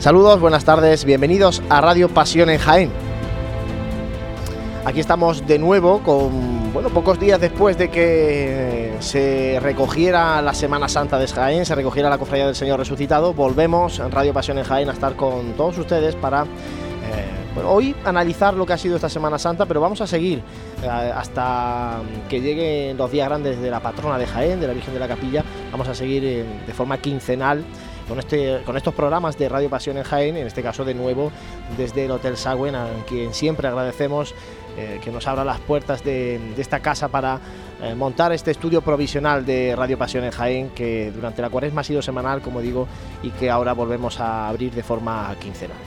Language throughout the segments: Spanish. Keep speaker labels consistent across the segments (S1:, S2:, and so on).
S1: Saludos, buenas tardes, bienvenidos a Radio Pasión en Jaén. Aquí estamos de nuevo con, bueno, pocos días después de que se recogiera la Semana Santa de Jaén, se recogiera la Cofradía del Señor Resucitado, volvemos en Radio Pasión en Jaén a estar con todos ustedes para eh, hoy analizar lo que ha sido esta Semana Santa, pero vamos a seguir eh, hasta que lleguen los días grandes de la patrona de Jaén, de la Virgen de la Capilla, vamos a seguir eh, de forma quincenal con, este, con estos programas de Radio Pasión en Jaén, en este caso de nuevo desde el Hotel Sagüen, a quien siempre agradecemos eh, que nos abra las puertas de, esta casa para eh, montar este estudio provisional de Radio Pasión en Jaén, que durante la cuaresma ha sido semanal, como digo, y que ahora volvemos a abrir de forma quincenal.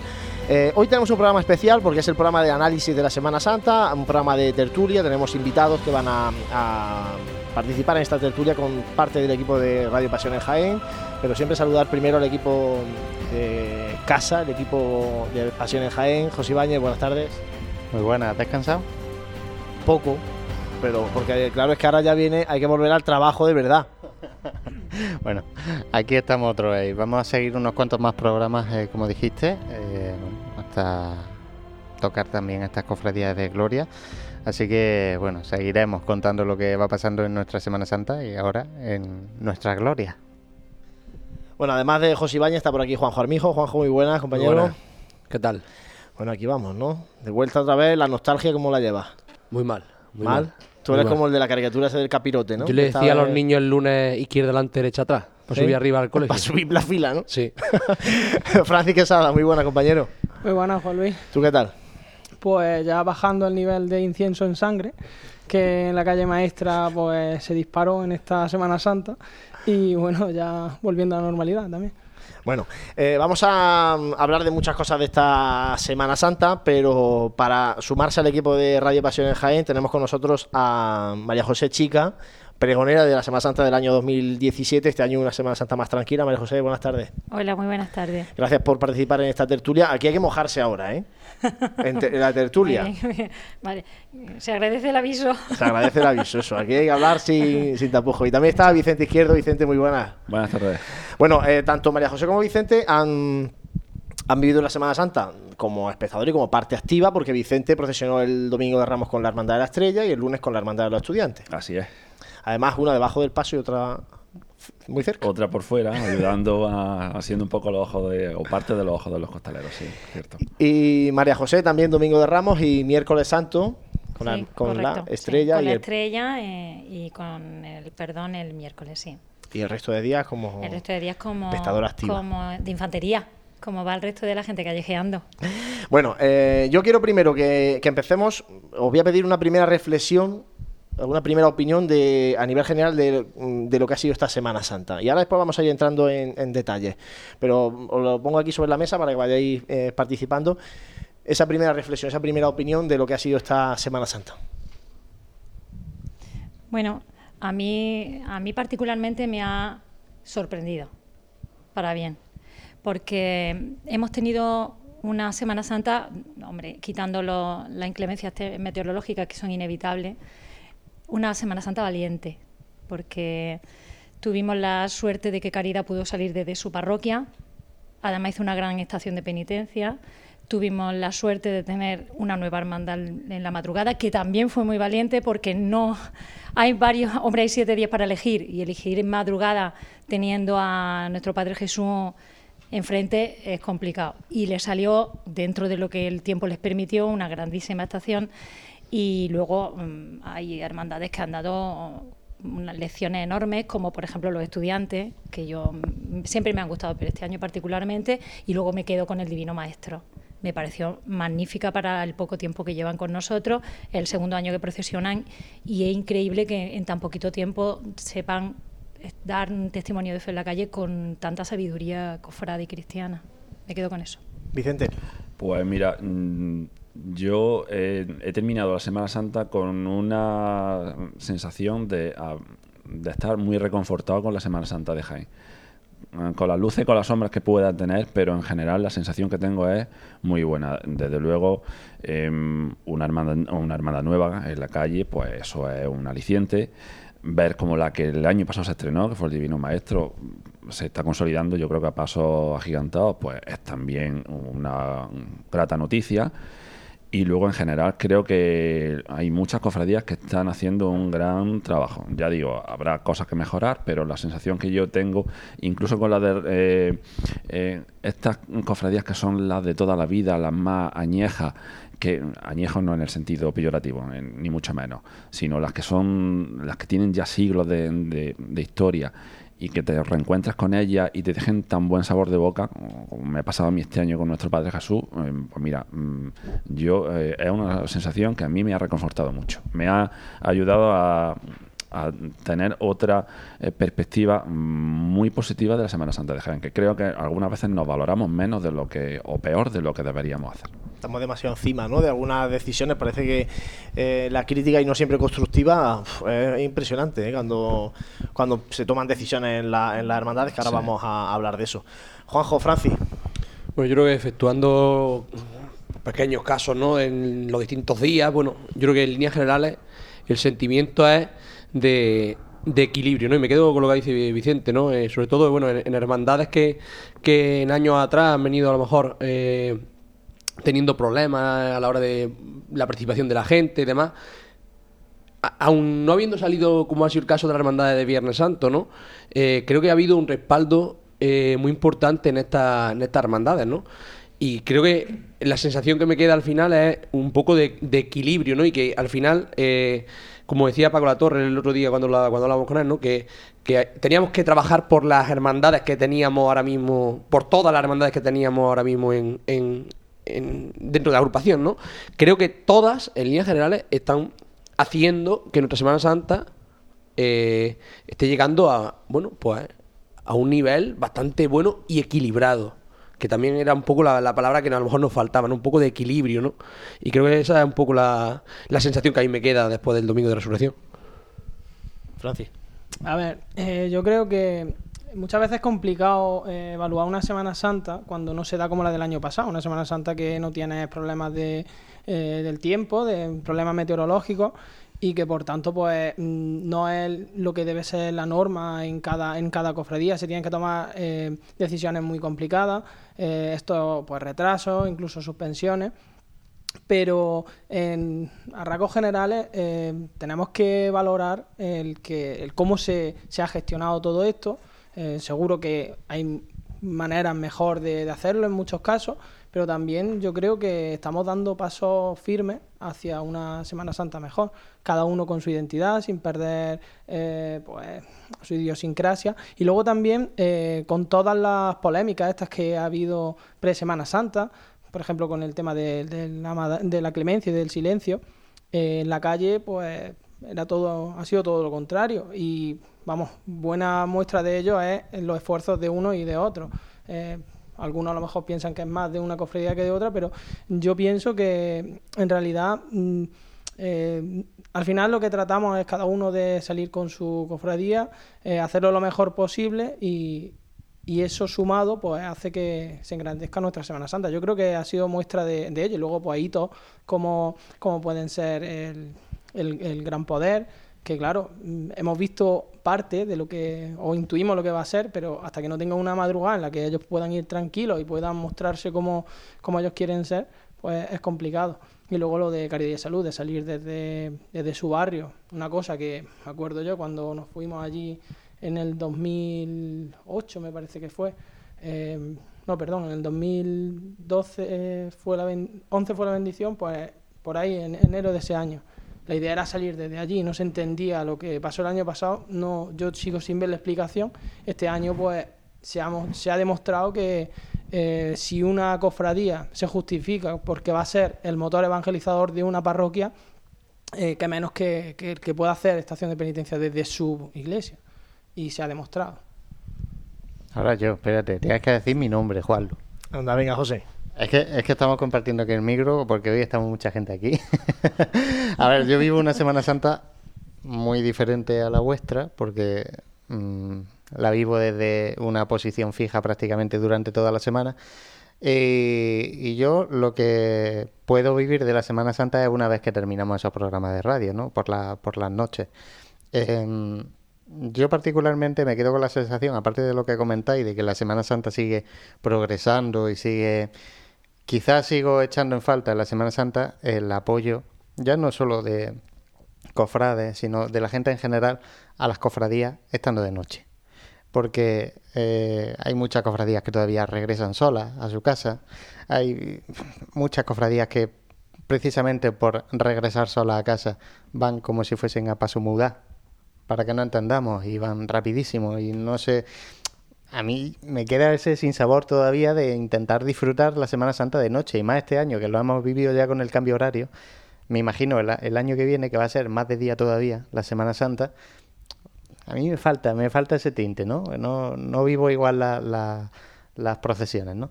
S1: Eh, hoy tenemos un programa especial porque es el programa de análisis de la Semana Santa, un programa de tertulia, tenemos invitados que van a participar en esta tertulia con parte del equipo de Radio Pasión en Jaén, pero siempre saludar primero al equipo de casa, el equipo de Pasión en Jaén. José Ibáñez, buenas tardes.
S2: Muy buenas, ¿has descansado?
S1: Poco, pero porque claro es que ahora ya viene, hay que volver al trabajo de verdad.
S2: bueno, aquí estamos otra vez. Vamos a seguir unos cuantos más programas, eh, como dijiste, eh, hasta tocar también estas cofradías de gloria. Así que, bueno, seguiremos contando lo que va pasando en nuestra Semana Santa y ahora en nuestra gloria.
S1: Bueno, además de José Ibañez, está por aquí Juanjo Armijo. Juanjo, muy buenas, compañero.
S3: ¿Qué tal?
S1: Bueno, aquí vamos, ¿no? De vuelta otra vez, la nostalgia, ¿cómo la llevas?
S3: Muy mal.
S1: Muy ¿Mal? Tú eres como el de la caricatura ese del capirote, ¿no?
S3: Yo le decía a los niños el lunes izquierda delante, derecha atrás. Para subir arriba al colegio.
S1: Para subir la fila, ¿no?
S3: Sí.
S1: Francis Quesada, muy buena, compañero.
S4: Muy buena, Juan Luis.
S1: ¿Tú qué tal?
S4: pues ya bajando el nivel de incienso en sangre, que en la calle maestra pues se disparó en esta Semana Santa y bueno, ya volviendo a la normalidad también.
S1: Bueno, eh, vamos a mm, hablar de muchas cosas de esta Semana Santa, pero para sumarse al equipo de Radio Pasión en Jaén tenemos con nosotros a María José Chica, pregonera de la Semana Santa del año 2017. Este año una Semana Santa más tranquila. María José, buenas tardes.
S5: Hola, muy buenas tardes.
S1: Gracias por participar en esta tertulia. Aquí hay que mojarse ahora, ¿eh? En, la tertulia.
S5: Vale, se agradece el aviso.
S1: Se agradece el aviso, eso. Aquí hay que hablar sin, sin tapujo. Y también está Vicente Izquierdo. Vicente, muy buenas.
S6: Buenas tardes.
S1: Bueno, eh, tanto María José como Vicente han han vivido la Semana Santa como espectador y como parte activa, porque Vicente procesionó el domingo de Ramos con la Hermandad de la Estrella y el lunes con la Hermandad de los Estudiantes.
S6: Así es.
S1: Además, una debajo del paso y otra muy cerca.
S6: Otra por fuera, ayudando a, haciendo un poco los ojos de, o parte de los ojos de los costaleros, sí, cierto.
S1: Y María José también Domingo de Ramos y miércoles santo con, la, con la, estrella.
S5: con
S1: y
S5: la estrella eh, y con el perdón el miércoles, sí.
S1: Y el resto de días como...
S5: El resto de días como...
S1: activo.
S5: Como de infantería como va el resto de la gente callejeando.
S1: Bueno, eh, yo quiero primero que, que, empecemos, os voy a pedir una primera reflexión alguna primera opinión de, a nivel general de, lo que ha sido esta Semana Santa. Y ahora después vamos a ir entrando en, en detalles. Pero os lo pongo aquí sobre la mesa para que vayáis eh, participando. Esa primera reflexión, esa primera opinión de lo que ha sido esta Semana Santa.
S5: Bueno, a mí, a mí particularmente me ha sorprendido, para bien, porque hemos tenido una Semana Santa, hombre, quitando las inclemencias meteorológicas que son inevitables, una Semana Santa valiente, porque tuvimos la suerte de que Caridad pudo salir desde su parroquia, además hizo una gran estación de penitencia, tuvimos la suerte de tener una nueva hermandad en la madrugada, que también fue muy valiente porque no hay varios, hombre, hay siete días para elegir y elegir en madrugada teniendo a nuestro Padre Jesús enfrente es complicado. Y le salió, dentro de lo que el tiempo les permitió, una grandísima estación y luego mm, hay hermandades que han dado unas lecciones enormes, como por ejemplo los estudiantes, que yo mm, siempre me han gustado, pero este año particularmente, y luego me quedo con el Divino Maestro. Me pareció magnífica para el poco tiempo que llevan con nosotros, el segundo año que procesionan, y es increíble que en tan poquito tiempo sepan dar un testimonio de fe en la calle con tanta sabiduría cofrada y cristiana. Me quedo con eso.
S1: Vicente.
S6: Pues mira, mm, yo he terminado la Semana Santa con una sensación de, estar muy reconfortado con la Semana Santa de Jaén. Con las luces, con las sombras que pueda tener, pero en general la sensación que tengo es muy buena. Desde luego, em, una, hermana, una nueva en la calle, pues eso es un aliciente. Ver como la que el año pasado se estrenó, que fue el Divino Maestro, se está consolidando, yo creo que a pasos agigantados, pues es también una grata noticia. Y luego, en general, creo que hay muchas cofradías que están haciendo un gran trabajo. Ya digo, habrá cosas que mejorar, pero la sensación que yo tengo, incluso con la de eh, eh, estas cofradías que son las de toda la vida, las más añejas, que añejos no en el sentido peyorativo, ni mucho menos, sino las que son, las que tienen ya siglos de historia y que te reencuentres con ella y te dejen tan buen sabor de boca, como me ha pasado a mí este año con nuestro Padre Jesús, eh, pues mira, mm, yo eh, es una sensación que a mí me ha reconfortado mucho. Me ha ayudado a, tener otra eh, perspectiva muy positiva de la Semana Santa de Jaén, que creo que algunas veces nos valoramos menos de lo que, o peor de lo que deberíamos hacer
S1: estamos demasiado encima ¿no? de algunas decisiones. Parece que eh, la crítica y no siempre constructiva es impresionante ¿eh? cuando, cuando se toman decisiones en, la, en las hermandades, que ahora vamos a hablar de eso. Juanjo, Francis.
S3: Bueno, yo creo que efectuando pequeños casos ¿no? en los distintos días, bueno, yo creo que en líneas generales el sentimiento es de, equilibrio, ¿no? Y me quedo con lo que dice Vicente, ¿no? Eh, sobre todo, bueno, en, hermandades que, que en años atrás han venido a lo mejor teniendo problemas a la hora de la participación de la gente y demás. aún no habiendo salido, como ha sido el caso de la hermandad de Viernes Santo, ¿no? Eh, creo que ha habido un respaldo eh, muy importante en, esta, en estas hermandades, ¿no? Y creo que la sensación que me queda al final es un poco de, equilibrio, ¿no? Y que al final, eh, como decía Paco La Torre el otro día cuando, cuando hablábamos con él, ¿no? Que, que, teníamos que trabajar por las hermandades que teníamos ahora mismo, por todas las hermandades que teníamos ahora mismo en, dentro de la agrupación, ¿no? Creo que todas, en líneas generales, están haciendo que nuestra Semana Santa eh, esté llegando a, bueno, pues a un nivel bastante bueno y equilibrado. Que también era un poco la, palabra que a lo mejor nos faltaba, Un poco de equilibrio, ¿no? Y creo que esa es un poco la, la sensación que a mí me queda después del Domingo de Resurrección.
S1: Francis.
S4: A ver, eh, yo creo que muchas veces es complicado eh, evaluar una Semana Santa cuando no se da como la del año pasado, una Semana Santa que no tiene problemas de, eh, del tiempo, de problemas meteorológicos y que por tanto pues mm, no es lo que debe ser la norma en cada en cada cofradía se tienen que tomar eh, decisiones muy complicadas esto pues retrasos incluso suspensiones. Pero en, a rasgos generales tenemos que valorar el que el cómo se, se ha gestionado todo esto. Eh, seguro que hay maneras mejor de, hacerlo en muchos casos, pero también yo creo que estamos dando pasos firmes hacia una Semana Santa mejor, cada uno con su identidad, sin perder eh, pues, su idiosincrasia, y luego también eh, con todas las polémicas estas que ha habido pre-Semana Santa, por ejemplo con el tema de, la, de la, clemencia y del silencio, en la calle pues era todo, ha sido todo lo contrario y vamos, buena muestra de ello es los esfuerzos de uno y de otro. Algunos a lo mejor piensan que es más de una cofradía que de otra, pero yo pienso que en realidad mm, eh, al final lo que tratamos es cada uno de salir con su cofradía, eh, hacerlo lo mejor posible y, eso sumado pues hace que se engrandezca nuestra Semana Santa. Yo creo que ha sido muestra de, ello. Y luego pues hitos como, como pueden ser el, el gran poder, que claro, hemos visto parte de lo que, o intuimos lo que va a ser, pero hasta que no tengan una madrugada en la que ellos puedan ir tranquilos y puedan mostrarse como, como ellos quieren ser, pues es complicado. Y luego lo de Caridad y Salud, de salir desde, desde su barrio, una cosa que me acuerdo yo cuando nos fuimos allí en el 2008, me parece que fue, eh, no, perdón, en el 2012 eh, fue la 11 fue la bendición, pues por ahí en enero de ese año la idea era salir desde allí, no se entendía lo que pasó el año pasado, no, yo sigo sin ver la explicación. Este año pues se ha, se ha demostrado que eh, si una cofradía se justifica porque va a ser el motor evangelizador de una parroquia, eh, que menos que, que, pueda hacer estación de penitencia desde su iglesia. Y se ha demostrado.
S2: Ahora yo, espérate, tienes que decir mi nombre, Juanlo.
S1: Anda, venga, José.
S2: Es que, es que estamos compartiendo aquí el micro porque hoy estamos mucha gente aquí. a ver, yo vivo una Semana Santa muy diferente a la vuestra porque mm, la vivo desde una posición fija prácticamente durante toda la semana. y yo lo que puedo vivir de la Semana Santa es una vez que terminamos esos programas de radio, ¿no? Por, la, por las noches. Em, yo particularmente me quedo con la sensación, aparte de lo que comentáis, de que la Semana Santa sigue progresando y sigue... Quizás sigo echando en falta en la Semana Santa el apoyo, ya no solo de cofrades, sino de la gente en general a las cofradías estando de noche. Porque eh, hay muchas cofradías que todavía regresan solas a su casa, hay muchas cofradías que precisamente por regresar solas a casa van como si fuesen a paso mudar para que no entendamos, y van rapidísimo y no sé, a mí me queda ese sin sabor todavía de intentar disfrutar la Semana Santa de noche, y más este año que lo hemos vivido ya con el cambio horario, me imagino el, año que viene, que va a ser más de día todavía, la Semana Santa, a mí me falta, me falta ese tinte, ¿no? No, no vivo igual las procesiones, ¿no?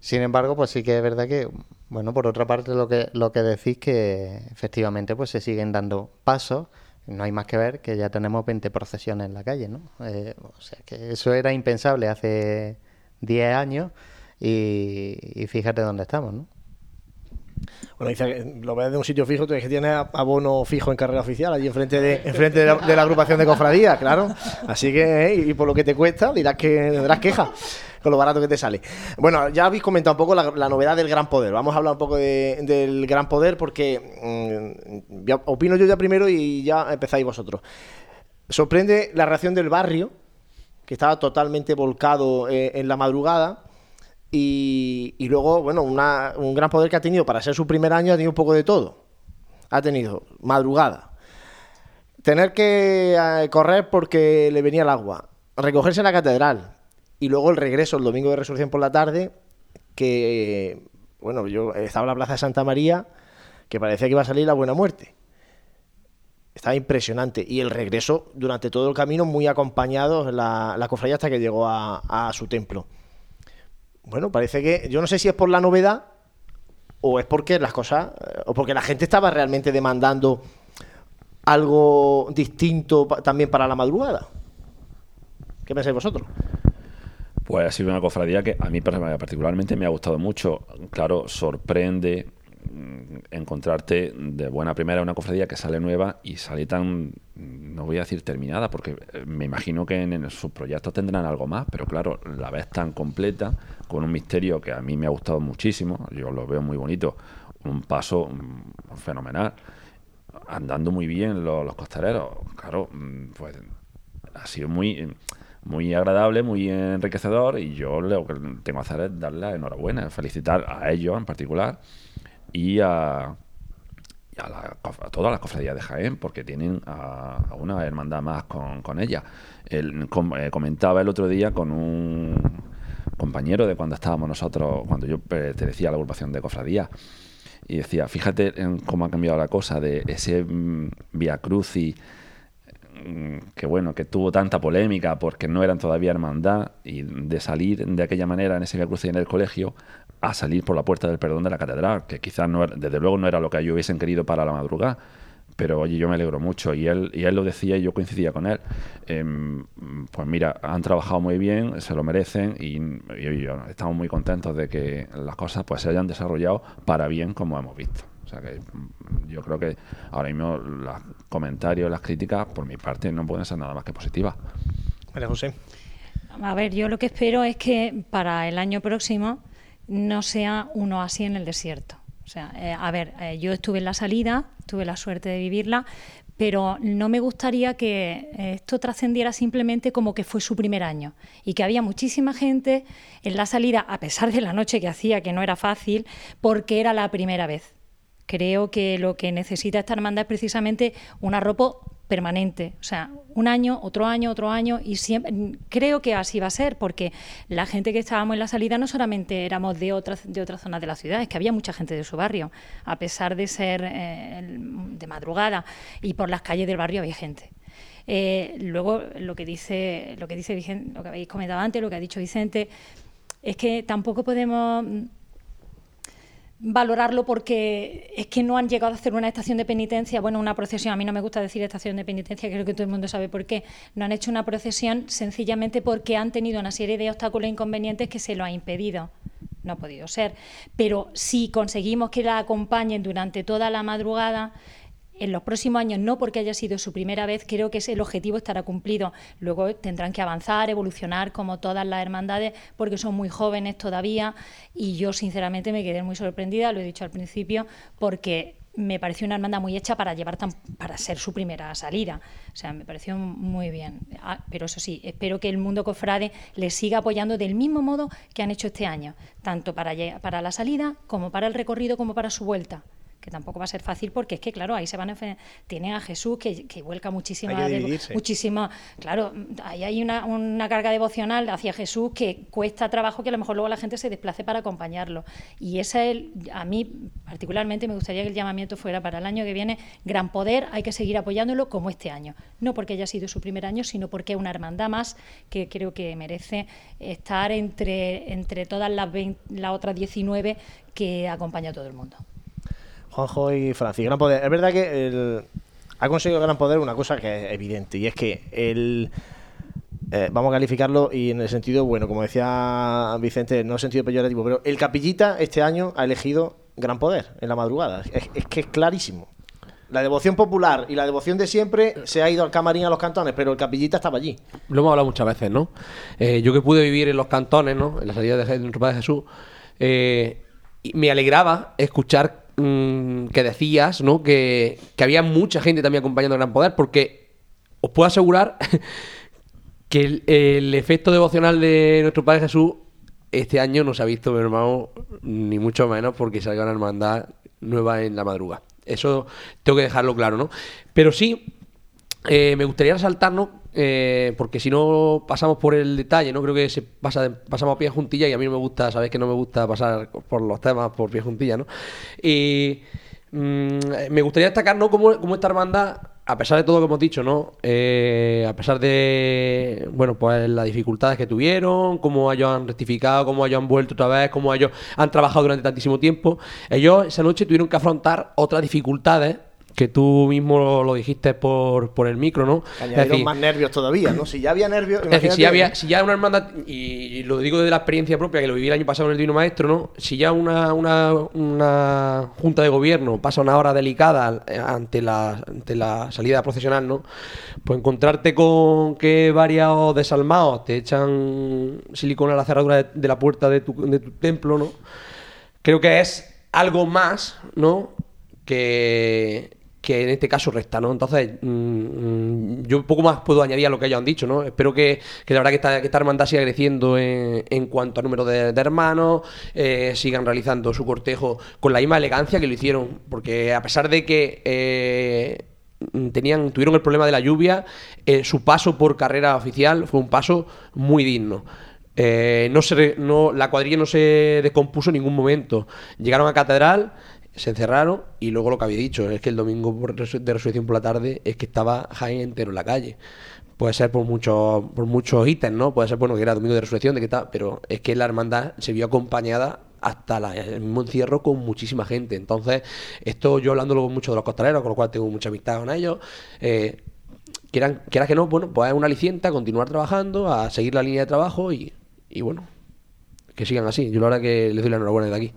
S2: Sin embargo, pues sí que es verdad que, bueno, por otra parte lo que, lo que decís que efectivamente pues se siguen dando pasos, no hay más que ver que ya tenemos 20 procesiones en la calle, ¿no? Eh, o sea que eso era impensable hace 10 años y, fíjate dónde estamos, ¿no?
S1: Bueno, dice lo ves de un sitio fijo, tú que tienes abono fijo en carrera oficial, allí enfrente de, enfrente de, la, agrupación de cofradías, claro. Así que, eh, y por lo que te cuesta, dirás que tendrás queja con lo barato que te sale. Bueno, ya habéis comentado un poco la, novedad del gran poder. Vamos a hablar un poco del gran poder porque mm, opino yo ya primero y ya empezáis vosotros. Sorprende la reacción del barrio, que estaba totalmente volcado eh, en la madrugada. Y, luego, bueno, un gran poder que ha tenido para ser su primer año, ha tenido un poco de todo. Ha tenido madrugada, tener que eh, correr porque le venía el agua, recogerse en la catedral, y luego el regreso el domingo de resurrección por la tarde, que, bueno, yo estaba en la plaza de Santa María, que parecía que iba a salir la buena muerte. Estaba impresionante. Y el regreso durante todo el camino muy acompañado, la, la cofradía hasta que llegó a, su templo. Bueno, parece que, yo no sé si es por la novedad o es porque las cosas, o porque la gente estaba realmente demandando algo distinto también para la madrugada. ¿Qué pensáis vosotros?
S6: Pues ha sido una cofradía que a mí particularmente me ha gustado mucho. Claro, sorprende mm, encontrarte de buena primera una cofradía que sale nueva y sale tan, no voy a decir terminada, porque eh, me imagino que en, sus proyectos tendrán algo más, pero claro, la ves tan completa, con un misterio que a mí me ha gustado muchísimo, yo lo veo muy bonito, un paso mm, fenomenal, andando muy bien los, los costareros, claro, mm, pues ha sido muy muy agradable, muy enriquecedor y yo lo que tengo que hacer es darle la enhorabuena, felicitar a ellos en particular y a, todas las cofradías de Jaén porque tienen a, una hermandad más con, con ella. El, eh, comentaba el otro día con un compañero de cuando estábamos nosotros, cuando yo pertenecía a la agrupación de cofradías y decía, fíjate en cómo ha cambiado la cosa de ese mm, Via Crucis que bueno, que tuvo tanta polémica porque no eran todavía hermandad y de salir de aquella manera en ese Via Crucis en el colegio a salir por la puerta del perdón de la catedral, que quizás no desde luego no era lo que ellos hubiesen querido para la madrugada, pero oye, yo me alegro mucho y él, y él lo decía y yo coincidía con él. Em, pues mira, han trabajado muy bien, se lo merecen y, estamos muy contentos de que las cosas pues se hayan desarrollado para bien como hemos visto. O sea que mm, yo creo que ahora mismo los comentarios, las críticas, por mi parte, no pueden ser nada más que positivas.
S1: María José.
S5: A ver, yo lo que espero es que para el año próximo no sea uno así en el desierto. O sea, eh, a ver, eh, yo estuve en la salida, tuve la suerte de vivirla, pero no me gustaría que esto trascendiera simplemente como que fue su primer año y que había muchísima gente en la salida, a pesar de la noche que hacía, que no era fácil, porque era la primera vez. Creo que lo que necesita esta hermandad es precisamente un arropo permanente, o sea, un año, otro año, otro año, y siempre creo que así va a ser, porque la gente que estábamos en la salida no solamente éramos de otras de otras zonas de la ciudad, es que había mucha gente de su barrio, a pesar de ser eh, de madrugada y por las calles del barrio había gente. Eh, luego lo que dice lo que dice Vicente, lo que habéis comentado antes, lo que ha dicho Vicente, es que tampoco podemos valorarlo porque es que no han llegado a hacer una estación de penitencia, bueno, una procesión, a mí no me gusta decir estación de penitencia, creo que todo el mundo sabe por qué, no han hecho una procesión sencillamente porque han tenido una serie de obstáculos e inconvenientes que se lo ha impedido. No ha podido ser. Pero si conseguimos que la acompañen durante toda la madrugada, En los próximos años no porque haya sido su primera vez, creo que el objetivo estará cumplido. Luego tendrán que avanzar, evolucionar como todas las hermandades porque son muy jóvenes todavía y yo sinceramente me quedé muy sorprendida, lo he dicho al principio, porque me pareció una hermandad muy hecha para llevar tan, para ser su primera salida. O sea, me pareció muy bien. Ah, pero eso sí, espero que el mundo cofrade le siga apoyando del mismo modo que han hecho este año, tanto para, para la salida como para el recorrido como para su vuelta que tampoco va a ser fácil porque es que, claro, ahí se van a tienen a Jesús que, que vuelca muchísima, muchísima, claro, ahí hay una, una, carga devocional hacia Jesús que cuesta trabajo que a lo mejor luego la gente se desplace para acompañarlo. Y esa es, a mí particularmente me gustaría que el llamamiento fuera para el año que viene, gran poder, hay que seguir apoyándolo como este año. No porque haya sido su primer año, sino porque es una hermandad más que creo que merece estar entre, entre todas las, las otras 19 que acompaña a todo el mundo.
S1: Juanjo y Francis. Gran poder. Es verdad que ha conseguido gran poder una cosa que es evidente y es que el. Eh, vamos a calificarlo y en el sentido bueno, como decía Vicente, no en sentido peyorativo, pero el Capillita este año ha elegido gran poder en la madrugada. Es, que es clarísimo. La devoción popular y la devoción de siempre se ha ido al camarín a los cantones, pero el capillita estaba allí.
S3: Lo hemos hablado muchas veces, ¿no? Eh, yo que pude vivir en los cantones, ¿no? En la salida de nuestro Padre Jesús, eh, me alegraba escuchar Mm, que decías, ¿no? Que, había mucha gente también acompañando a Gran Poder, porque os puedo asegurar que el, efecto devocional de nuestro Padre Jesús este año no se ha visto, mi hermano, ni mucho menos porque salga una hermandad nueva en la madrugada. Eso tengo que dejarlo claro, ¿no? Pero sí, eh, me gustaría resaltarnos eh, porque si no pasamos por el detalle, no creo que se pasa pasamos a pie juntilla y a mí no me gusta, sabes que no me gusta pasar por los temas por pie juntilla, ¿no? Y mm, me gustaría destacar, ¿no? Cómo, esta hermandad, a pesar de todo lo que hemos dicho, ¿no? Eh, a pesar de, bueno, pues las dificultades que tuvieron, cómo ellos han rectificado, cómo ellos han vuelto otra vez, cómo ellos han trabajado durante tantísimo tiempo, ellos esa noche tuvieron que afrontar otras dificultades que tú mismo lo dijiste por, por el micro, ¿no?
S1: Añadieron más nervios todavía, ¿no? Si ya había nervios...
S3: Es decir, si, había, si ya una hermandad, y lo digo de la experiencia propia, que lo viví el año pasado en el Divino Maestro, ¿no? Si ya una, una, una junta de gobierno pasa una hora delicada ante la, ante la salida procesional, ¿no? Pues encontrarte con que varios desalmados te echan silicona a la cerradura de, la puerta de tu, de tu templo, ¿no? Creo que es algo más, ¿no? Que que en este caso resta, ¿no? Entonces, mm, mm, yo poco más puedo añadir a lo que ellos han dicho, ¿no? Espero que, que la verdad que esta, que esta hermandad siga creciendo en, en cuanto a número de, hermanos, eh, sigan realizando su cortejo con la misma elegancia que lo hicieron, porque a pesar de que eh, tenían, tuvieron el problema de la lluvia, eh, su paso por carrera oficial fue un paso muy digno. no se, no, la cuadrilla no se descompuso en ningún momento. Llegaron a Catedral, se encerraron y luego lo que había dicho es que el domingo de resurrección por la tarde es que estaba Jaén entero en la calle. Puede ser por muchos por muchos ítems, ¿no? Puede ser bueno que era domingo de resurrección, de que tal, pero es que la hermandad se vio acompañada hasta el mismo encierro con muchísima gente. Entonces, esto yo hablando luego mucho de los costaleros, con lo cual tengo mucha amistad con ellos. Eh, quieran, quieras que no, bueno, pues es una aliciente a continuar trabajando, a seguir la línea de trabajo y, y bueno, que sigan así. Yo la verdad que les doy la enhorabuena de aquí.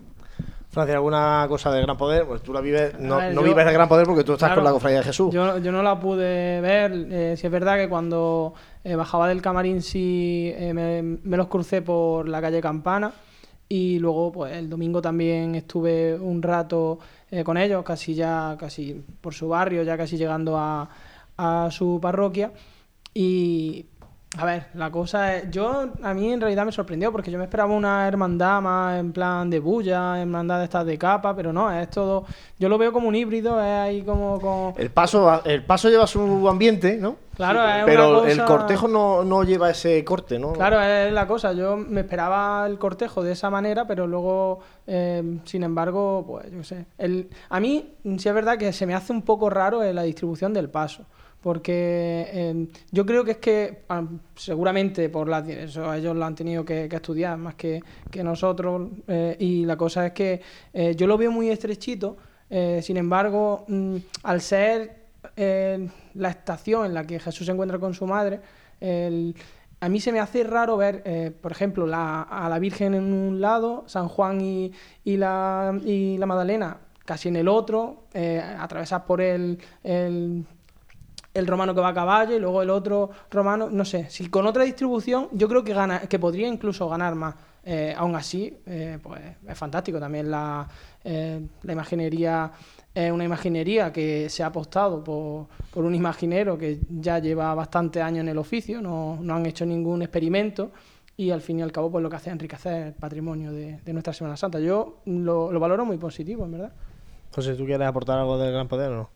S1: Francia, ¿alguna cosa de gran poder? Pues tú la vives, no, vives de gran poder porque tú estás con la cofradía de Jesús.
S4: Yo, no la pude ver. Eh, si es verdad que cuando eh, bajaba del camarín sí eh, me, los crucé por la calle Campana. Y luego, pues el domingo también estuve un rato con ellos, casi ya, casi por su barrio, ya casi llegando a, a su parroquia. Y a ver, la cosa es. Yo, a mí en realidad me sorprendió porque yo me esperaba una hermandad más en plan de bulla, hermandad de estas de capa, pero no, es todo. Yo lo veo como un híbrido, es ahí como.
S1: El, paso, el paso lleva su ambiente, ¿no?
S4: Claro, es
S1: Pero el cortejo no, lleva ese corte, ¿no?
S4: Claro, es la cosa. Yo me esperaba el cortejo de esa manera, pero luego, eh, sin embargo, pues yo sé. El, a mí, sí es verdad que se me hace un poco raro la distribución del paso porque em, yo creo que es que seguramente por la, eso ellos lo han tenido que, estudiar más que, nosotros eh, y la cosa es que eh, yo lo veo muy estrechito eh, sin embargo mm, al ser la estación en la que Jesús se encuentra con su madre a mí se me hace raro ver por ejemplo la, a la Virgen en un lado San Juan y, y, la, y la Magdalena casi en el otro, eh, atravesas por el, el, el romano que va a caballo y luego el otro romano, no sé, si con otra distribución yo creo que gana, que podría incluso ganar más. Eh, aún así, eh, pues es fantástico también la, eh, la imaginería es una imaginería que se ha apostado por, por, un imaginero que ya lleva bastante años en el oficio, no, no, han hecho ningún experimento y al fin y al cabo pues lo que hace es enriquecer el patrimonio de, nuestra Semana Santa. Yo lo, lo, valoro muy positivo, en verdad.
S1: José, ¿tú quieres aportar algo del Gran Poder o no?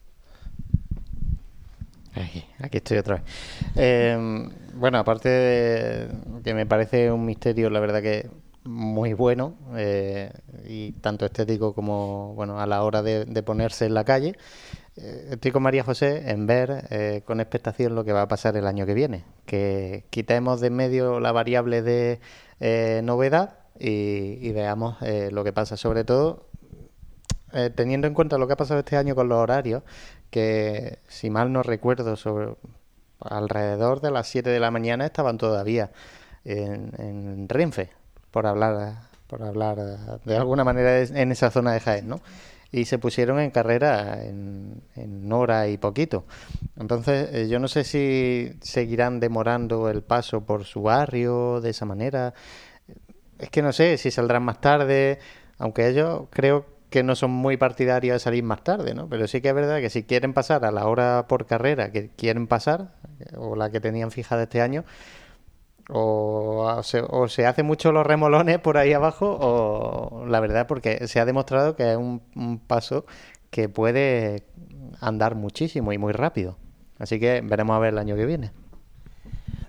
S2: Aquí, estoy otra vez. Eh, bueno, aparte de que me parece un misterio, la verdad que muy bueno eh, y tanto estético como bueno a la hora de, ponerse en la calle. Eh, estoy con María José en ver eh, con expectación lo que va a pasar el año que viene, que quitemos de en medio la variable de novedad y veamos lo que pasa, sobre todo teniendo en cuenta lo que ha pasado este año con los horarios, que si mal no recuerdo, sobre alrededor de las 7 de la mañana estaban todavía en, en Renfe, por hablar, por hablar de alguna manera en esa zona de Jaén, ¿no? Y se pusieron en carrera en, en hora y poquito. Entonces, eh, yo no sé si seguirán demorando el paso por su barrio de esa manera. Es que no sé si saldrán más tarde, aunque ellos creo que no son muy partidarios de salir más tarde, ¿no? Pero sí que es verdad que si quieren pasar a la hora por carrera que quieren pasar, o la que tenían fijada este año, o, se, o hace mucho los remolones por ahí abajo, o la verdad, porque se ha demostrado que es un, un paso que puede andar muchísimo y muy rápido. Así que veremos a ver el año que viene.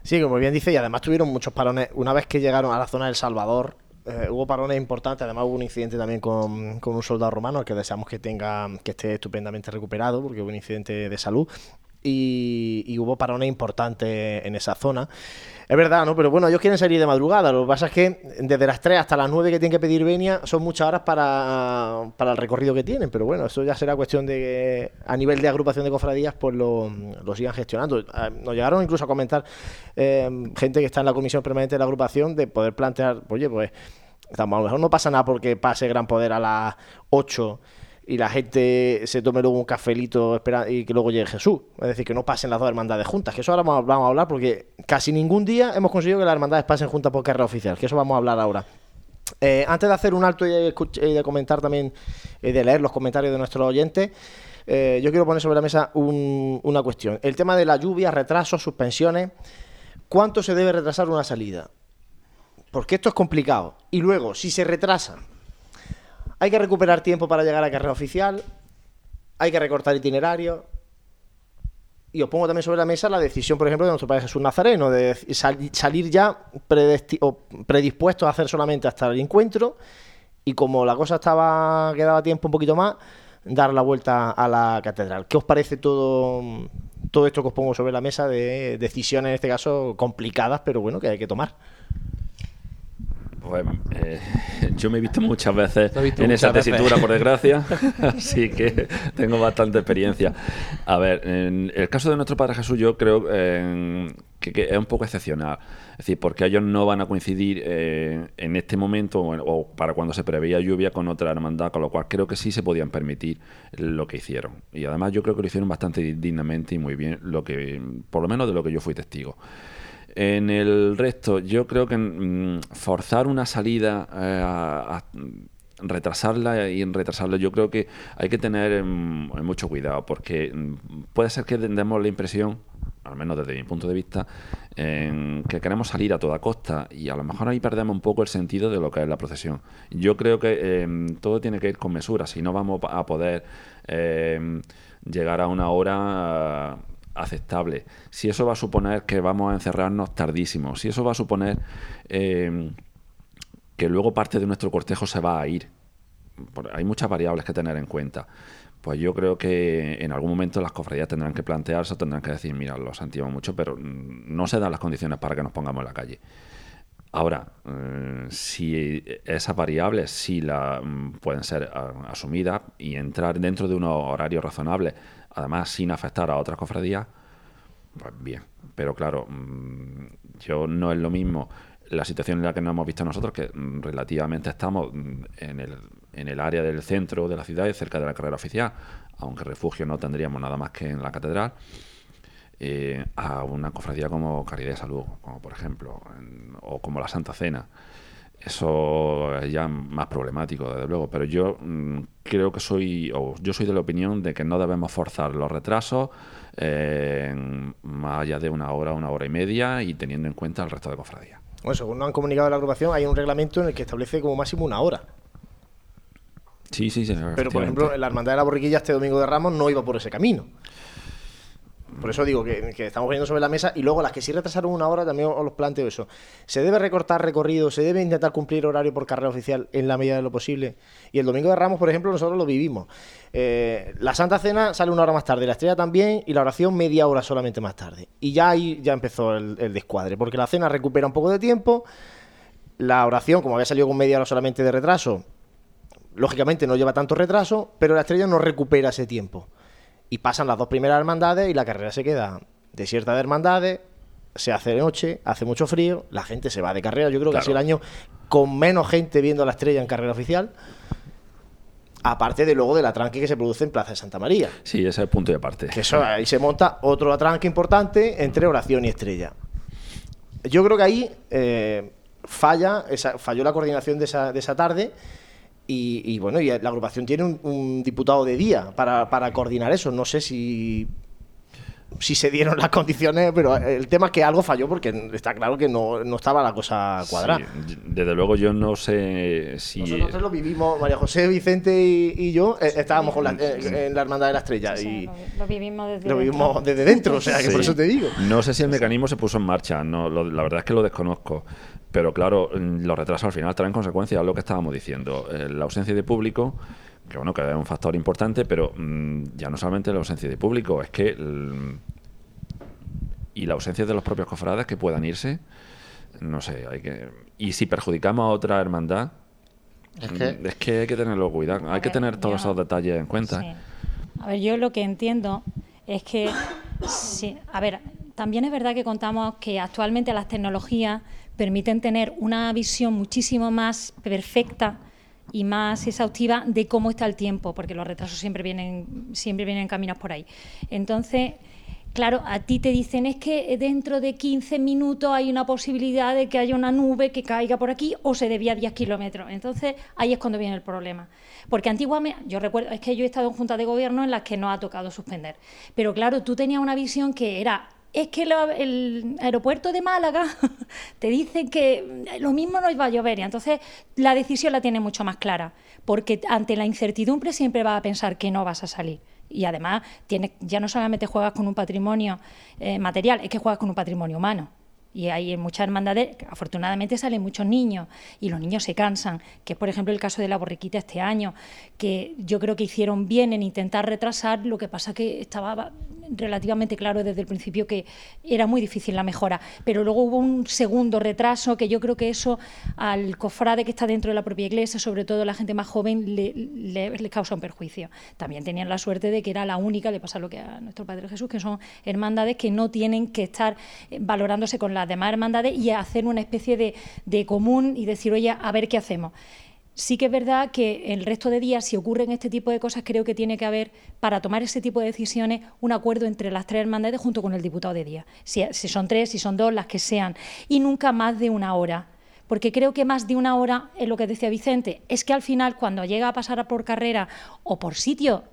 S1: Sí, como bien dice, y además tuvieron muchos parones. Una vez que llegaron a la zona del Salvador, eh, hubo parones importantes, además hubo un incidente también con, con un soldado romano, que deseamos que tenga, que esté estupendamente recuperado, porque hubo un incidente de salud. Y, y, hubo parones importantes en esa zona. Es verdad, ¿no? Pero bueno, ellos quieren salir de madrugada. Lo que pasa es que desde las 3 hasta las 9 que tienen que pedir venia son muchas horas para, para el recorrido que tienen. Pero bueno, eso ya será cuestión de que a nivel de agrupación de cofradías pues lo, lo sigan gestionando. Nos llegaron incluso a comentar eh, gente que está en la comisión permanente de la agrupación de poder plantear, oye, pues a lo mejor no pasa nada porque pase Gran Poder a las 8 y la gente se tome luego un cafelito y que luego llegue Jesús. Es decir, que no pasen las dos hermandades juntas. Que eso ahora vamos, a hablar porque casi ningún día hemos conseguido que las hermandades pasen juntas por carrera oficial. Que eso vamos a hablar ahora. Eh, antes de hacer un alto y de, comentar también, y de leer los comentarios de nuestros oyentes, eh, yo quiero poner sobre la mesa un, una cuestión. El tema de la lluvia, retrasos, suspensiones. ¿Cuánto se debe retrasar una salida? Porque esto es complicado. Y luego, si se retrasa, hay que recuperar tiempo para llegar a carrera oficial, hay que recortar itinerario. Y os pongo también sobre la mesa la decisión, por ejemplo, de nuestro padre Jesús Nazareno, de sal salir ya predispuestos a hacer solamente hasta el encuentro. Y como la cosa estaba quedaba tiempo un poquito más, dar la vuelta a la catedral. ¿Qué os parece todo, todo esto que os pongo sobre la mesa de decisiones, en este caso, complicadas, pero bueno, que hay que tomar?
S6: Pues eh, yo me he visto muchas veces visto en muchas esa tesitura, por desgracia, así que tengo bastante experiencia. A ver, en el caso de nuestro Padre Jesús, yo creo eh, que, que, es un poco excepcional. Es decir, porque ellos no van a coincidir eh, en este momento o, o, para cuando se preveía lluvia con otra hermandad, con lo cual creo que sí se podían permitir lo que hicieron. Y además yo creo que lo hicieron bastante dignamente y muy bien, lo que por lo menos de lo que yo fui testigo. En el resto, yo creo que mmm, forzar una salida eh, a, retrasarla y retrasarla, yo creo que hay que tener mmm, mucho cuidado, porque mmm, puede ser que demos la impresión, al menos desde mi punto de vista, en que queremos salir a toda costa y a lo mejor ahí perdemos un poco el sentido de lo que es la procesión. Yo creo que eh, todo tiene que ir con mesura, si no vamos a poder eh, llegar a una hora aceptable, si eso va a suponer que vamos a encerrarnos tardísimo, si eso va a suponer eh, que luego parte de nuestro cortejo se va a ir, hay muchas variables que tener en cuenta. Pues yo creo que en algún momento las cofradías tendrán que plantearse, tendrán que decir, mira, lo sentimos mucho, pero no se dan las condiciones para que nos pongamos en la calle. Ahora, eh, si esas variables sí la, mm, pueden ser asumidas y entrar dentro de unos horarios razonables además sin afectar a otras cofradías, pues bien. Pero claro, mmm, yo no es lo mismo la situación en la que nos hemos visto nosotros, que relativamente estamos en el, en el área del centro de la ciudad y cerca de la carrera oficial, aunque refugio no tendríamos nada más que en la catedral, eh, a una cofradía como Caridad de Salud, como por ejemplo, o como la Santa Cena. Eso es ya más problemático, desde luego, pero yo mm, creo que soy, o yo soy de la opinión de que no debemos forzar los retrasos eh, más allá de una hora, una hora y media y teniendo en cuenta el resto de cofradías.
S1: Bueno, según nos han comunicado la agrupación, hay un reglamento en el que establece como máximo una hora.
S6: Sí, sí, sí.
S1: Pero, por ejemplo, la Hermandad de la Borriquilla este domingo de Ramos no iba por ese camino. Por eso digo que, estamos poniendo sobre la mesa y luego las que sí retrasaron una hora también os los planteo eso. ¿Se debe recortar recorrido? ¿Se debe intentar cumplir horario por carrera oficial en la medida de lo posible? Y el domingo de Ramos, por ejemplo, nosotros lo vivimos. Eh, la Santa Cena sale una hora más tarde, la estrella también y la oración media hora solamente más tarde. Y ya ahí ya empezó el, el descuadre, porque la cena recupera un poco de tiempo, la oración, como había salido con media hora solamente de retraso, lógicamente no lleva tanto retraso, pero la estrella no recupera ese tiempo y pasan las dos primeras hermandades y la carrera se queda desierta de hermandades, se hace de noche, hace mucho frío, la gente se va de carrera. Yo creo que sido el año con menos gente viendo la estrella en carrera oficial. Aparte de luego del atranque que se produce en Plaza de Santa María.
S6: Sí, ese es el punto de aparte.
S1: Que eso, ahí se monta otro atranque importante entre oración y estrella. Yo creo que ahí eh, falla, esa, falló la coordinación de esa, de esa tarde y, bueno, y la agrupación tiene un, diputado de día para, para, coordinar eso. No sé si, si se dieron las condiciones, pero el tema es que algo falló porque está claro que no, no estaba la cosa cuadrada.
S6: desde luego yo no sé si...
S1: Nosotros lo vivimos, María José, Vicente y, yo eh, estábamos con la, eh, en la Hermandad de la Estrella. y
S5: lo, vivimos desde
S1: lo vivimos desde dentro, o sea que por eso te digo.
S6: No sé si el mecanismo se puso en marcha, no, la verdad es que lo desconozco. Pero claro, mm, los retrasos al final traen consecuencias, lo que estábamos diciendo. Eh, la ausencia de público, que bueno, que es un factor importante, pero mm, ya no solamente la ausencia de público, es que... y la ausencia de los propios cofrades que puedan irse, no sé, hay que... Y si perjudicamos a otra hermandad, es que, mm, es que hay que tenerlo cuidado, hay que tener todos esos detalles en cuenta.
S5: A ver, yo lo que entiendo es que, sí, a ver, también es verdad que contamos que actualmente las tecnologías permiten tener una visión muchísimo más perfecta y más exhaustiva de cómo está el tiempo, porque los retrasos siempre vienen, siempre vienen caminos por ahí. Entonces, claro, a ti te dicen es que dentro de 15 minutos hay una posibilidad de que haya una nube que caiga por aquí o se debía 10 kilómetros. Entonces, ahí es cuando viene el problema. Porque antiguamente, yo recuerdo, es que yo he estado en juntas de gobierno en las que no ha tocado suspender. Pero claro, tú tenías una visión que era es que el aeropuerto de Málaga te dice que lo mismo no va a llover y entonces la decisión la tiene mucho más clara, porque ante la incertidumbre siempre vas a pensar que no vas a salir. Y además ya no solamente juegas con un patrimonio eh, material, es que juegas con un patrimonio humano. Y hay muchas hermandades, afortunadamente salen muchos niños y los niños se cansan, que es por ejemplo el caso de la borriquita este año, que yo creo que hicieron bien en intentar retrasar, lo que pasa que estaba relativamente claro desde el principio que era muy difícil la mejora, pero luego hubo un segundo retraso que yo creo que eso al cofrade que está dentro de la propia iglesia, sobre todo la gente más joven, le, causa un perjuicio. También tenían la suerte de que era la única, le pasa lo que a nuestro Padre Jesús, que son hermandades que no tienen que estar eh, valorándose con las demás hermandades y hacer una especie de, de común y decir, oye, a ver qué hacemos. Sí que es verdad que el resto de días, si ocurren este tipo de cosas, creo que tiene que haber, para tomar ese tipo de decisiones, un acuerdo entre las tres hermandades junto con el diputado de día. Si, son tres, si son dos, las que sean. Y nunca más de una hora porque creo que más de una hora es lo que decía Vicente, es que al final cuando llega a pasar por carrera o por sitio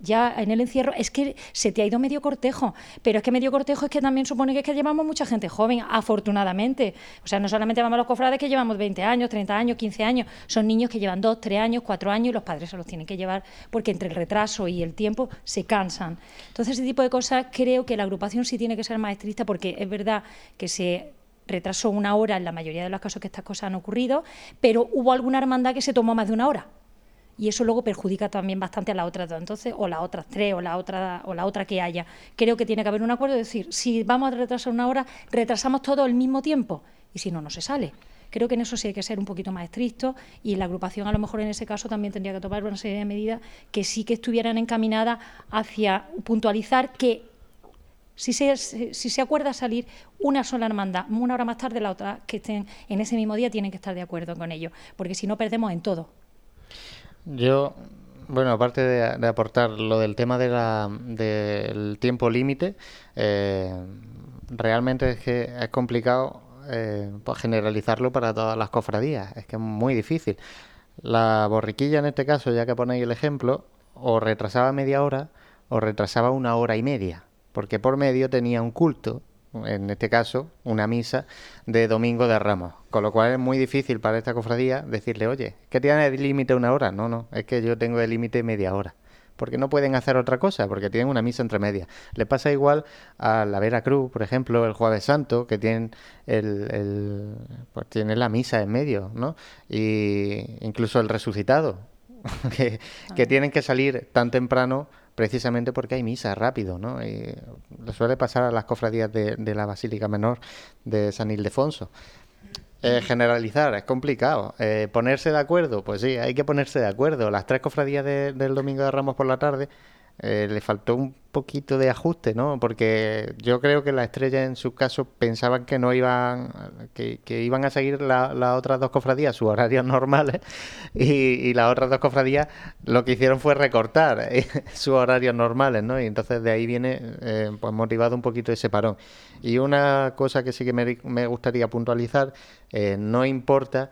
S5: ya en el encierro es que se te ha ido medio cortejo, pero es que medio cortejo es que también supone que es que llevamos mucha gente joven, afortunadamente. O sea, no solamente vamos los cofrades que llevamos 20 años, 30 años, 15 años, son niños que llevan 2, 3 años, 4 años y los padres se los tienen que llevar porque entre el retraso y el tiempo se cansan. Entonces, ese tipo de cosas creo que la agrupación sí tiene que ser más estricta porque es verdad que se retrasó una hora en la mayoría de los casos que estas cosas han ocurrido, pero hubo alguna hermandad que se tomó más de una hora y eso luego perjudica también bastante a las otras dos, entonces, o las otras tres, o la otra, o la otra que haya. Creo que tiene que haber un acuerdo de decir, si vamos a retrasar una hora, retrasamos todo al mismo tiempo, y si no, no se sale. Creo que en eso sí hay que ser un poquito más estricto y la agrupación a lo mejor en ese caso también tendría que tomar una serie de medidas que sí que estuvieran encaminadas hacia puntualizar que si se, si se acuerda salir una sola hermandad, una hora más tarde la otra que estén en ese mismo día, tienen que estar de acuerdo con ello, porque si no perdemos en todo.
S2: Yo, bueno, aparte de, aportar lo del tema de la, del tiempo límite, eh, realmente es que es complicado eh, pues generalizarlo para todas las cofradías. Es que es muy difícil. La borriquilla en este caso, ya que ponéis el ejemplo, o retrasaba media hora o retrasaba una hora y media, porque por medio tenía un culto, en este caso una misa de Domingo de Ramos, con lo cual es muy difícil para esta cofradía decirle, oye, que tiene el límite una hora, no, no, es que yo tengo el límite media hora porque no pueden hacer otra cosa, porque tienen una misa entre medias. Le pasa igual a la Vera Cruz, por ejemplo, el Jueves Santo, que tienen el, pues tiene la misa en medio, ¿no? Y incluso el resucitado, que, que, tienen que salir tan temprano precisamente porque hay misa rápido, ¿no? Y le suele pasar a las cofradías de, de la Basílica Menor de San Ildefonso. Eh, generalizar es complicado. Eh, ponerse de acuerdo, pues sí, hay que ponerse de acuerdo. Las tres cofradías del Domingo de Ramos por la tarde eh, le faltó un poquito de ajuste, ¿no? Porque yo creo que la estrella en su caso pensaban que no iban, que, iban a seguir las otras dos cofradías sus horarios normales y, las otras dos cofradías lo que hicieron fue recortar sus horarios normales, ¿no? Y entonces de ahí viene pues motivado un poquito ese parón. Y una cosa que sí que me gustaría puntualizar, no importa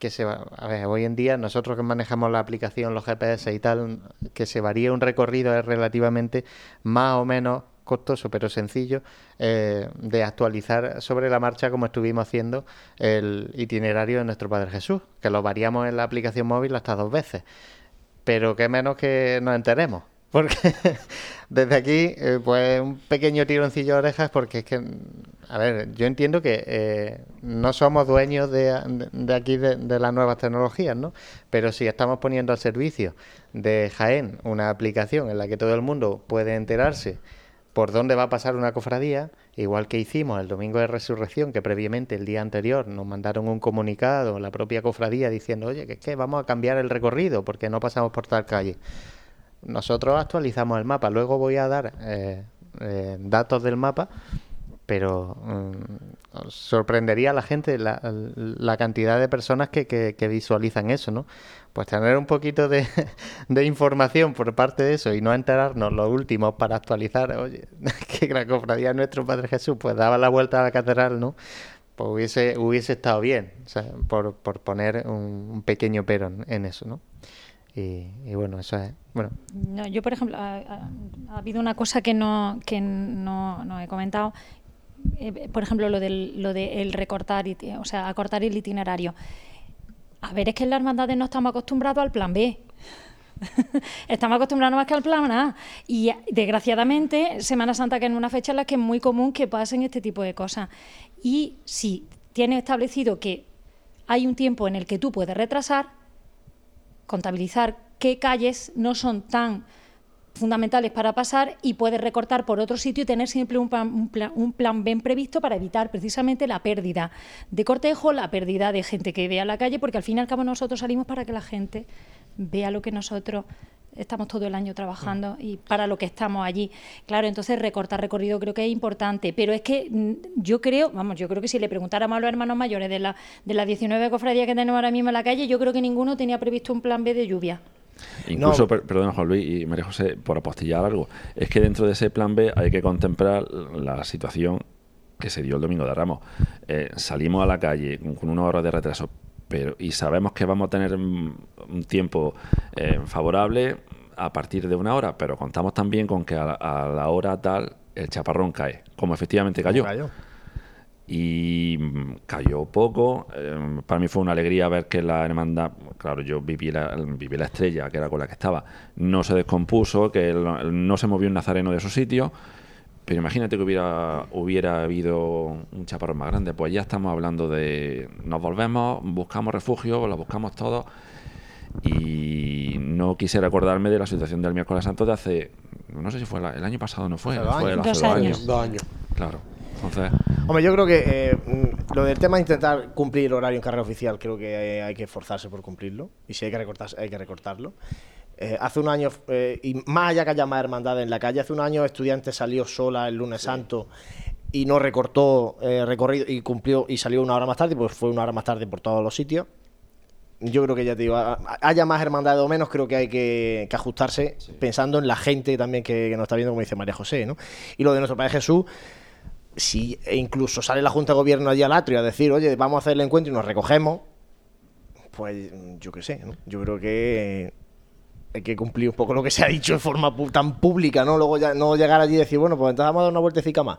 S2: que se va, a ver, hoy en día nosotros que manejamos la aplicación, los GPS y tal, que se varíe un recorrido es relativamente más o menos costoso pero sencillo eh, de actualizar sobre la marcha como estuvimos haciendo el itinerario de nuestro Padre Jesús, que lo variamos en la aplicación móvil hasta dos veces. Pero que menos que nos enteremos. Porque desde aquí, eh, pues un pequeño tironcillo de orejas, porque es que, a ver, yo entiendo que eh, no somos dueños de, aquí de, las nuevas tecnologías, ¿no? Pero si estamos poniendo al servicio de Jaén una aplicación en la que todo el mundo puede enterarse por dónde va a pasar una cofradía, igual que hicimos el domingo de resurrección, que previamente el día anterior nos mandaron un comunicado, la propia cofradía, diciendo, oye, que es que vamos a cambiar el recorrido porque no pasamos por tal calle nosotros actualizamos el mapa. Luego voy a dar eh, eh, datos del mapa, pero mm, sorprendería a la gente la, cantidad de personas que, que, visualizan eso, ¿no? Pues tener un poquito de, de, información por parte de eso y no enterarnos los últimos para actualizar, oye, que la cofradía nuestro Padre Jesús pues daba la vuelta a la catedral, ¿no? Pues hubiese, hubiese estado bien, por, por poner un, pequeño pero en eso, ¿no? Y, bueno, eso es. Bueno.
S5: No, yo, por ejemplo, ha, habido una cosa que no, que no, no he comentado. Eh, por ejemplo, lo del lo de el recortar, o sea, acortar el itinerario. A ver, es que en las hermandades no estamos acostumbrados al plan B. estamos acostumbrados más que al plan A. Y desgraciadamente, Semana Santa, que es una fecha en la que es muy común que pasen este tipo de cosas. Y si tienes establecido que hay un tiempo en el que tú puedes retrasar, contabilizar qué calles no son tan fundamentales para pasar y puedes recortar por otro sitio y tener siempre un plan, bien previsto para evitar precisamente la pérdida de cortejo, la pérdida de gente que vea la calle, porque al fin y al cabo nosotros salimos para que la gente vea lo que nosotros estamos todo el año trabajando y para lo que estamos allí. Claro, entonces recortar recorrido creo que es importante, pero es que mm, yo creo, vamos, yo creo que si le preguntáramos a los hermanos mayores de, la, de las 19 cofradías que tenemos ahora mismo en la calle, yo creo que ninguno tenía previsto un plan B de lluvia.
S6: Incluso, perdón, Juan Luis y María José, por apostillar algo, es que dentro de ese plan B hay que contemplar la situación que se dio el domingo de Ramos. Eh, salimos a la calle con una hora de retraso, pero y sabemos que vamos a tener un tiempo eh, favorable a partir de una hora, pero contamos también con que a, la hora tal el chaparrón cae, como efectivamente cayó. Y mm, cayó poco. Eh, para mí fue una alegría ver que la hermandad, claro, yo viví la, viví la estrella, que era con la que estaba, no se descompuso, que no se movió un nazareno de su sitio pero imagínate que hubiera, hubiera habido un chaparrón más grande, pues ya estamos hablando de nos volvemos, buscamos refugio, lo buscamos todo. Y no quisiera acordarme de la situación del miércoles santo de hace, no sé si fue el año pasado, no fue, fue
S5: hace dos, años.
S3: Dos años.
S6: Claro. Entonces...
S1: Hombre, yo creo que eh, mm, lo del tema de intentar cumplir el horario en carrera oficial, creo que hay que esforzarse por cumplirlo. Y si hay que, recortar, hay que recortarlo. Eh, hace un año, eh, y más allá que haya más hermandad en la calle, hace un año estudiante salió sola el lunes santo y no recortó eh, recorrido y cumplió y salió una hora más tarde, pues fue una hora más tarde por todos los sitios. yo creo que ya te digo, haya más hermandad o menos, creo que hay que, que ajustarse pensando en la gente también que, que nos está viendo, como dice María José, ¿no? Y lo de nuestro Padre Jesús, si e incluso sale la Junta de Gobierno allí al atrio a decir, oye, vamos a hacer el encuentro y nos recogemos, pues yo qué sé, ¿no? Yo creo que hay que cumplir un poco lo que se ha dicho de forma tan pública, ¿no? Luego ya no llegar allí y decir, bueno, pues entonces vamos a dar una vueltecita más.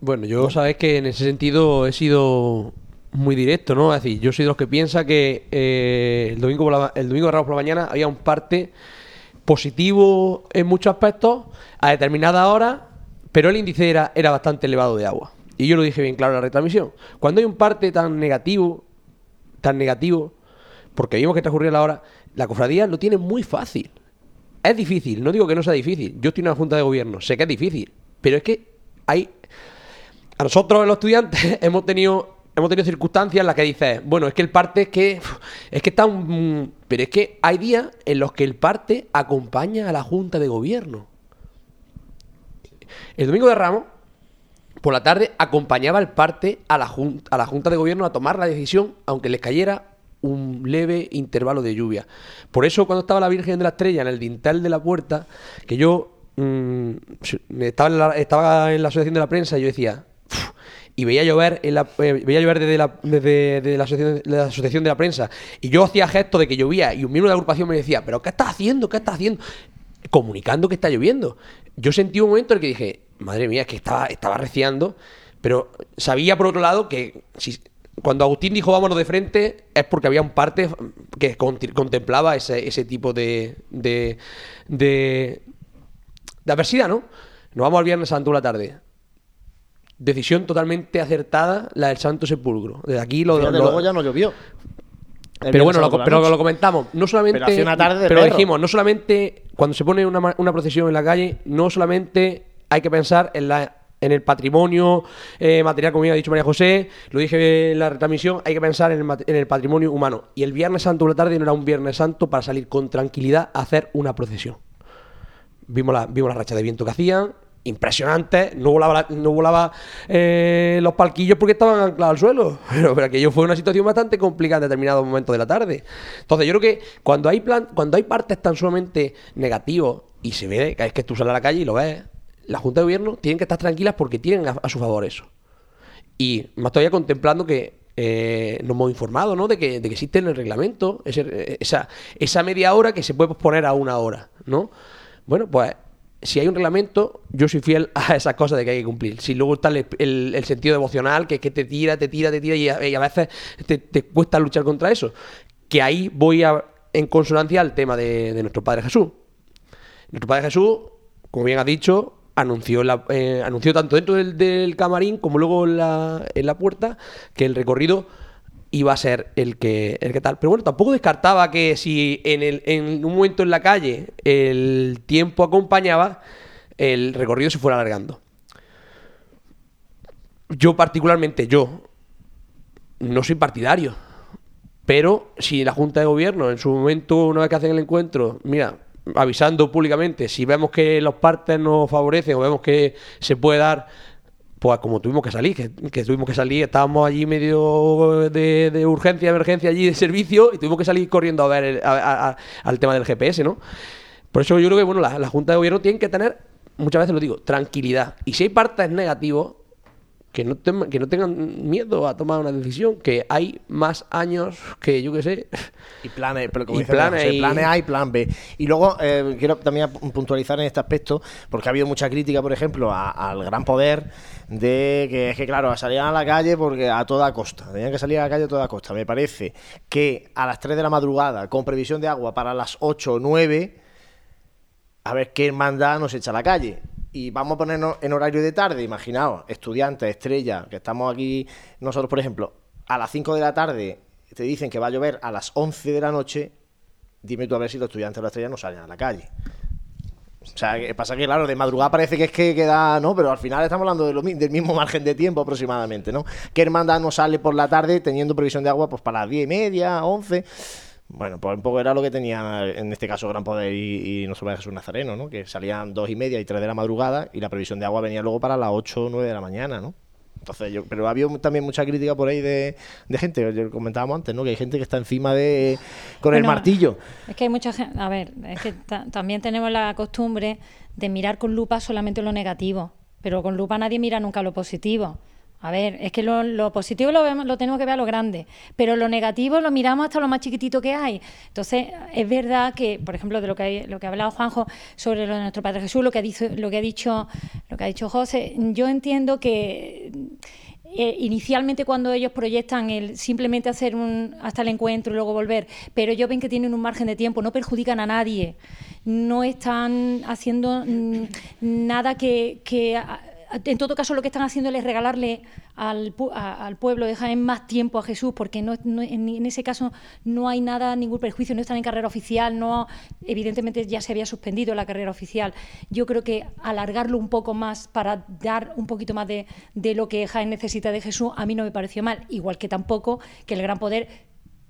S3: Bueno, yo sabes que en ese sentido he sido muy directo, ¿no? Es decir, yo soy de los que piensa que eh, el domingo por la, el domingo de Ramos por la mañana había un parte positivo en muchos aspectos a determinada hora, pero el índice era, era bastante elevado de agua. Y yo lo dije bien claro en la retransmisión. Cuando hay un parte tan negativo, tan negativo, porque vimos que transcurría la hora, la cofradía lo tiene muy fácil. Es difícil, no digo que no sea difícil. Yo estoy en una junta de gobierno, sé que es difícil, pero es que hay a nosotros los estudiantes hemos tenido hemos tenido circunstancias en las que dices, bueno, es que el parte es que es que está pero es que hay días en los que el parte acompaña a la junta de gobierno. El domingo de Ramos por la tarde acompañaba el parte a la, a la Junta de Gobierno a tomar la decisión, aunque les cayera un leve intervalo de lluvia. Por eso, cuando estaba la Virgen de la Estrella en el dintel de la puerta, que yo mm, estaba, en la, estaba en la asociación de la prensa y yo decía, y veía llover, en la, eh, veía llover desde, la, asociación, de la prensa, y yo hacía gesto de que llovía, y un miembro de la agrupación me decía, ¿pero qué estás haciendo? ¿Qué estás haciendo? Comunicando que está lloviendo. Yo sentí un momento en el que dije, madre mía, es que estaba, estaba reciando, pero sabía por otro lado que si, cuando Agustín dijo vámonos de frente es porque había un parte que contemplaba ese, ese tipo de, de, de, de adversidad, ¿no? Nos vamos al Viernes Santo la tarde. Decisión totalmente acertada la del Santo Sepulcro. Desde aquí lo, lo-
S1: luego ya no llovió. El
S3: pero bueno, lo, pero lo comentamos. No solamente.
S1: Pero hacía una tarde de
S3: pero dijimos, no solamente. Cuando se pone una, una procesión en la calle, no solamente hay que pensar en la en el patrimonio eh, material, como ha dicho María José, lo dije en la retransmisión, hay que pensar en el, en el patrimonio humano. Y el Viernes Santo por la tarde no era un Viernes Santo para salir con tranquilidad a hacer una procesión. Vimos la, vimos la racha de viento que hacían, impresionante. No volaba, la- no volaba eh, los palquillos porque estaban anclados al suelo. Pero, aquello fue una situación bastante complicada en determinados momentos de la tarde. Entonces, yo creo que cuando hay plan, cuando hay partes tan sumamente negativos y se ve es que tú sales a la calle y lo ves, la Junta de Gobierno tienen que estar tranquilas porque tienen a, su favor eso. Y más todavía contemplando que eh, nos hemos informado, ¿no? De que, de que existe en el reglamento ese- esa, esa media hora que se puede posponer a una hora, ¿no? Bueno, pues si hay un reglamento, yo soy fiel a esas cosas de que hay que cumplir. Si luego está el, sentido devocional, que es que te tira, te tira, te tira, y a, veces te, cuesta luchar contra eso. Que ahí voy a, en consonancia al tema de, nuestro Padre Jesús. Nuestro Padre Jesús, como bien has dicho, anunció, la- eh, anunció tanto dentro del, camarín como luego en la puerta que el recorrido iba a ser el que, el que tal. Pero bueno, tampoco descartaba que si en, el, en un momento en la calle el tiempo acompañaba, el recorrido se fuera alargando. Yo particularmente, yo, no soy partidario. Pero si la Junta de Gobierno en su momento, una vez que hacen el encuentro, mira, avisando públicamente, si vemos que los partes nos favorecen o vemos que se puede dar, pues como tuvimos que salir, que, tuvimos que salir, estábamos allí medio de, de urgencia, emergencia allí de servicio y tuvimos que salir corriendo a ver al tema del GPS, ¿no? Por eso yo creo que bueno, la, la Junta de Gobierno tiene que tener, muchas veces lo digo, tranquilidad. Y si hay partes negativos, que no, tem- que no tengan miedo a tomar una decisión, que hay más años que yo que sé.
S1: Y planes, pero como
S3: Y
S1: dice
S3: planes
S1: José,
S3: y-
S1: planes A y plan B. Y luego eh, quiero también puntualizar en este aspecto, porque ha habido mucha crítica, por ejemplo, a- al gran poder de que es que, claro, salían a la calle porque a toda costa, tenían que salir a la calle a toda costa. Me parece que a las 3 de la madrugada, con previsión de agua para las 8 o 9, a ver qué hermandad nos echa a la calle. Y vamos a ponernos en horario de tarde, imaginaos, estudiantes, estrellas, que estamos aquí nosotros, por ejemplo, a las 5 de la tarde te dicen que va a llover a las 11 de la noche, dime tú a ver si los estudiantes de la estrella no salen a la calle. O sea, pasa que, claro, de madrugada parece que es que queda, ¿no? Pero al final estamos hablando del mismo margen de tiempo aproximadamente, ¿no? ¿Qué hermandad no sale por la tarde teniendo previsión de agua pues para las 10 y media, 11? Bueno, pues un poco era lo que tenía en este caso Gran Poder y, y nuestro Padre Jesús Nazareno, ¿no? Que salían dos y media y tres de la madrugada y la previsión de agua venía luego para las 8 o 9 de la mañana, ¿no? Entonces, yo, pero ha habido también mucha crítica por ahí de, de gente, comentábamos antes, ¿no? Que hay gente que está encima de con el martillo.
S5: Es que hay mucha gente, a ver, es que ta- también tenemos la costumbre de mirar con lupa solamente lo negativo, pero con lupa nadie mira nunca lo positivo. A ver, es que lo, positivo lo, vemos, lo tenemos que ver a lo grande, pero lo negativo lo miramos hasta lo más chiquitito que hay. Entonces, es verdad que, por ejemplo, de lo que, lo que ha hablado Juanjo sobre lo de nuestro Padre Jesús, lo que ha dicho, lo que ha dicho, lo que ha dicho José, yo entiendo que eh, inicialmente cuando ellos proyectan el simplemente hacer un hasta el encuentro y luego volver, pero ellos ven que tienen un margen de tiempo, no perjudican a nadie, no están haciendo mm, nada que, en todo caso lo que están haciendo es regalarle al, al pueblo de Jaén más tiempo a Jesús, porque no, no- en, en ese caso no hay nada, ningún perjuicio, no están en carrera oficial, no evidentemente ya se había suspendido la carrera oficial. Yo creo que alargarlo un poco más para dar un poquito más de, de lo que Jaén necesita de Jesús, a mí no me pareció mal, igual que tampoco que el gran poder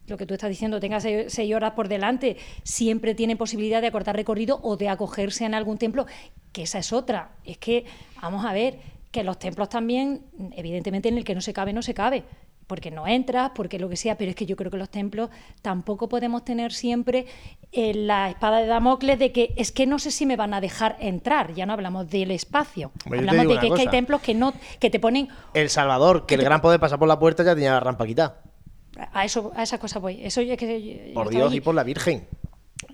S5: lo que tú estás diciendo, tenga seis, seis horas por delante, siempre tiene posibilidad de acortar recorrido o de acogerse en algún templo, que esa es otra. Es que, vamos a ver, que los templos también, evidentemente en el que no se cabe, no se cabe. Porque no entras, porque lo que sea, pero es que yo creo que los templos tampoco podemos tener siempre eh, la espada de Damocles de que es que no sé si me van a dejar entrar. Ya no hablamos del espacio.
S1: Hombre,
S5: hablamos de que, es que hay templos que no que te ponen
S1: El Salvador, que el gran poder pasa por la puerta, ya tenía la rampa quitada.
S5: A eso a esa cosa voy. Eso que yo-
S1: Por Dios
S5: allí.
S1: y por la Virgen.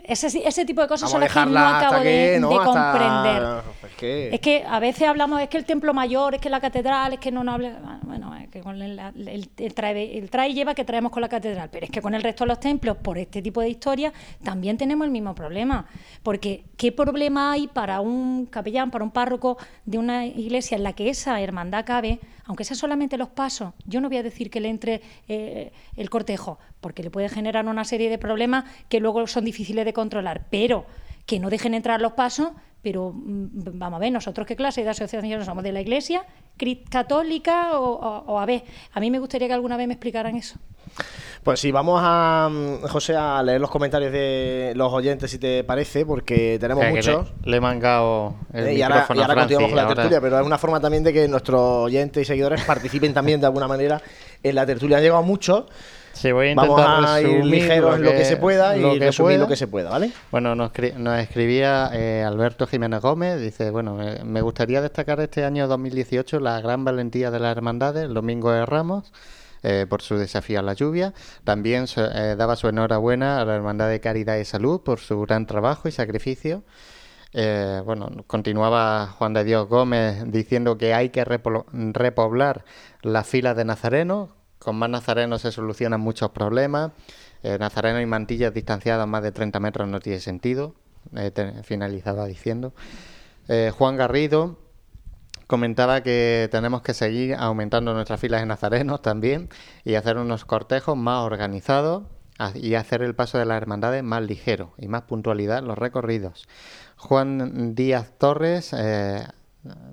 S5: Ese, ese tipo de cosas
S1: Vamos
S5: son las que no acabo de,
S1: que, ¿no?
S5: de
S1: Hasta-
S5: comprender.
S1: Es que-
S5: Es que a veces hablamos, es que el templo mayor, es que la catedral, es que no nos hable. Bueno, es que con el, el- el trae, el trae y lleva que traemos con la catedral, pero es que con el resto de los templos, por este tipo de historias, también tenemos el mismo problema. Porque, ¿qué problema hay para un capellán, para un párroco de una iglesia en la que esa hermandad cabe, aunque sea solamente los pasos? Yo no voy a decir que le entre eh, el cortejo, porque le puede generar una serie de problemas que luego son difíciles de controlar, pero que no dejen entrar los pasos, pero mm, vamos a ver, nosotros qué clase de asociación somos, de la Iglesia católica o, o- o a ver, a mí me gustaría que alguna vez me explicaran eso.
S1: Pues sí, vamos a, mm, José, a leer los comentarios de los oyentes, si te parece, porque tenemos
S2: O sea, que
S1: muchos.
S2: Le, le he mangado el
S1: Eh, y ahora,
S2: micrófono
S1: y ahora
S2: a Francis,
S1: continuamos con la
S2: ahora-
S1: tertulia, pero es una forma también de que nuestros oyentes y seguidores participen también de alguna manera en la tertulia. Han llegado muchos.
S2: Sí, voy a
S1: Vamos
S2: intentar
S1: a ir ligeros lo que se pueda y
S2: lo que
S1: resumir lo que se pueda, ¿vale?
S2: Bueno, nos, escri- nos escribía eh, Alberto Jiménez Gómez, dice, bueno, me gustaría destacar este año 2018 la gran valentía de las hermandades, el Domingo de Ramos, eh, por su desafío a la lluvia. También eh, daba su enhorabuena a la Hermandad de Caridad y Salud por su gran trabajo y sacrificio. Eh, bueno, continuaba Juan de Dios Gómez diciendo que hay que repoblar las filas de nazarenos. Con más nazarenos se solucionan muchos problemas. Eh, nazarenos y mantillas distanciadas más de 30 metros no tiene sentido. Eh, finalizaba diciendo. Eh, Juan Garrido comentaba que tenemos que seguir aumentando nuestras filas de nazarenos también y hacer unos cortejos más organizados y hacer el paso de las hermandades más ligero y más puntualidad los recorridos. Juan Díaz Torres eh,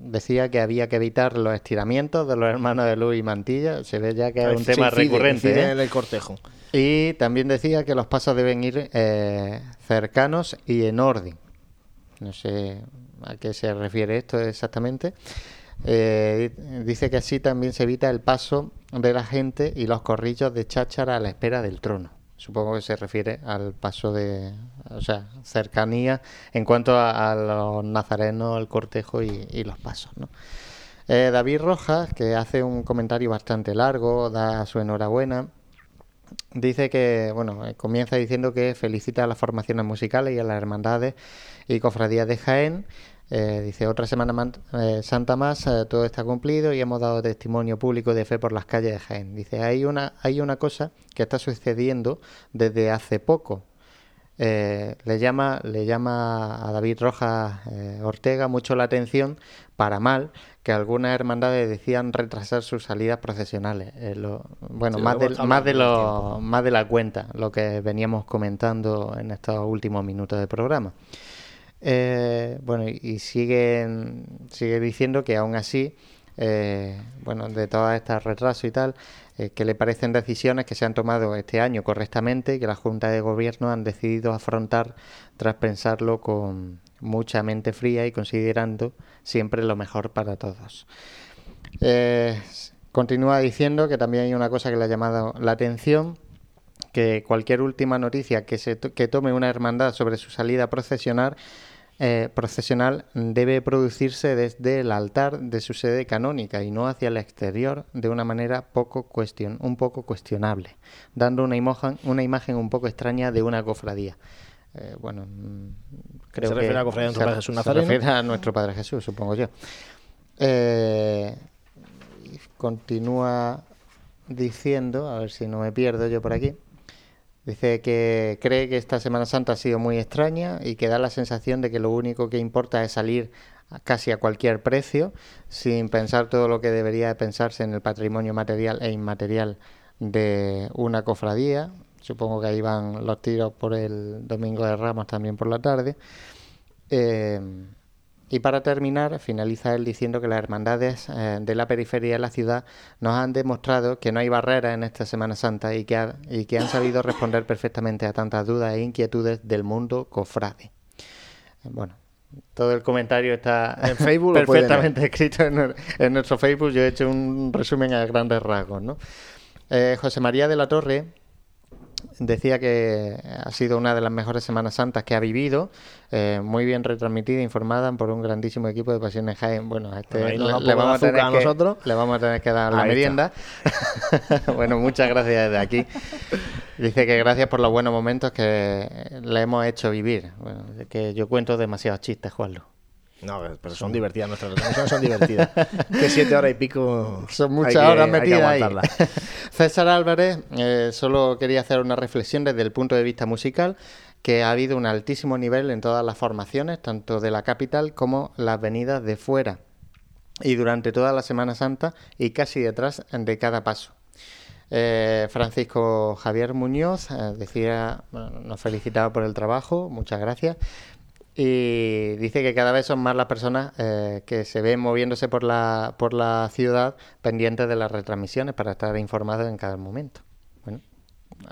S2: decía que había que evitar los estiramientos de los hermanos de Luz y Mantilla. Se ve ya que es un tema
S1: incide-
S2: recurrente.
S1: incide
S2: ¿eh?
S1: en el cortejo.
S2: Y también decía que los pasos deben ir eh, cercanos y en orden. No sé a qué se refiere esto exactamente. Eh, dice que así también se evita el paso de la gente y los corrillos de cháchara a la espera del trono. Supongo que se refiere al paso de, o sea, cercanía en cuanto a, los nazarenos, el cortejo y, y los pasos, ¿no? Eh, David Rojas, que hace un comentario bastante largo, da su enhorabuena. Dice que, bueno, eh, comienza diciendo que felicita a las formaciones musicales y a las hermandades y cofradías de Jaén. Eh, dice, otra semana man- eh, santa más, eh, todo está cumplido y hemos dado testimonio público de fe por las calles de Jaén. Dice, hay una, hay una cosa que está sucediendo desde hace poco. Eh, le llama le llama a David Rojas eh, Ortega mucho la atención para mal que algunas hermandades decían retrasar sus salidas procesionales lo- bueno
S1: Sí,
S2: más de, más de lo más de la cuenta lo que veníamos comentando en estos últimos minutos del programa Eh, bueno y, y siguen sigue diciendo que aún así eh, bueno, de todas estas retrasos y tal, eh, que le parecen decisiones que se han tomado este año correctamente y que la Junta de Gobierno han decidido afrontar tras pensarlo con mucha mente fría y considerando siempre lo mejor para todos. Continúa diciendo que también hay una cosa que le ha llamado la atención, que cualquier última noticia que, se que tome una hermandad sobre su salida procesional, eh, procesional debe producirse desde el altar de su sede canónica y no hacia el exterior de una manera poco cuestion, un poco cuestionable, dando una imagen, una imagen un poco extraña de una cofradía. Eh, bueno, mm, creo
S1: Se
S2: que
S1: refiere a la cofradía de nuestro
S2: se-
S1: Padre Jesús
S2: se
S1: Nazareno.
S2: refiere a nuestro Padre Jesús, supongo yo. Eh, continúa diciendo, a ver si no me pierdo yo por aquí. Dice que cree que esta Semana Santa ha sido muy extraña y que da la sensación de que lo único que importa es salir casi a cualquier precio, sin pensar todo lo que debería de pensarse en el patrimonio material e inmaterial de una cofradía. Supongo que ahí van los tiros por el Domingo de Ramos también por la tarde. Eh, y para terminar, finaliza él diciendo que las hermandades eh, de la periferia de la ciudad nos han demostrado que no hay barreras en esta Semana Santa y que, ha- y que han sabido responder perfectamente a tantas dudas e inquietudes del mundo cofrade. Eh, Bueno, todo el comentario está
S1: En Facebook
S2: perfectamente escrito en, el- en nuestro Facebook. Yo he hecho un resumen a grandes rasgos. ¿no? Eh, José María de la Torre decía que ha sido una de las mejores Semanas Santas que ha vivido, eh, muy bien retransmitida, informada por un grandísimo equipo de Pasiones Jaén. Bueno, este
S1: nos
S2: le, vamos a tener
S1: a
S2: que,
S1: nosotros.
S2: le vamos a tener que dar la
S1: Ahí
S2: merienda. bueno, muchas gracias desde aquí. Dice que gracias por los buenos momentos que le hemos hecho vivir. Bueno, que yo cuento demasiados chistes, Juanlo.
S1: No, pero son divertidas nuestras retransmisiones, son divertidas. que siete horas y pico.
S2: Son
S1: hay
S2: muchas
S1: que-
S2: horas
S1: hay que
S2: metidas ahí. César Álvarez eh, solo quería hacer una reflexión desde el punto de vista musical, que ha habido un altísimo nivel en todas las formaciones, tanto de la capital como las venidas de fuera, y durante toda la Semana Santa y casi detrás de cada paso. Eh, Francisco Javier Muñoz eh, decía, bueno, nos felicitaba por el trabajo, muchas gracias. Y dice que cada vez son más las personas eh, que se ven moviéndose por la, por la ciudad pendientes de las retransmisiones para estar informados en cada momento. Bueno,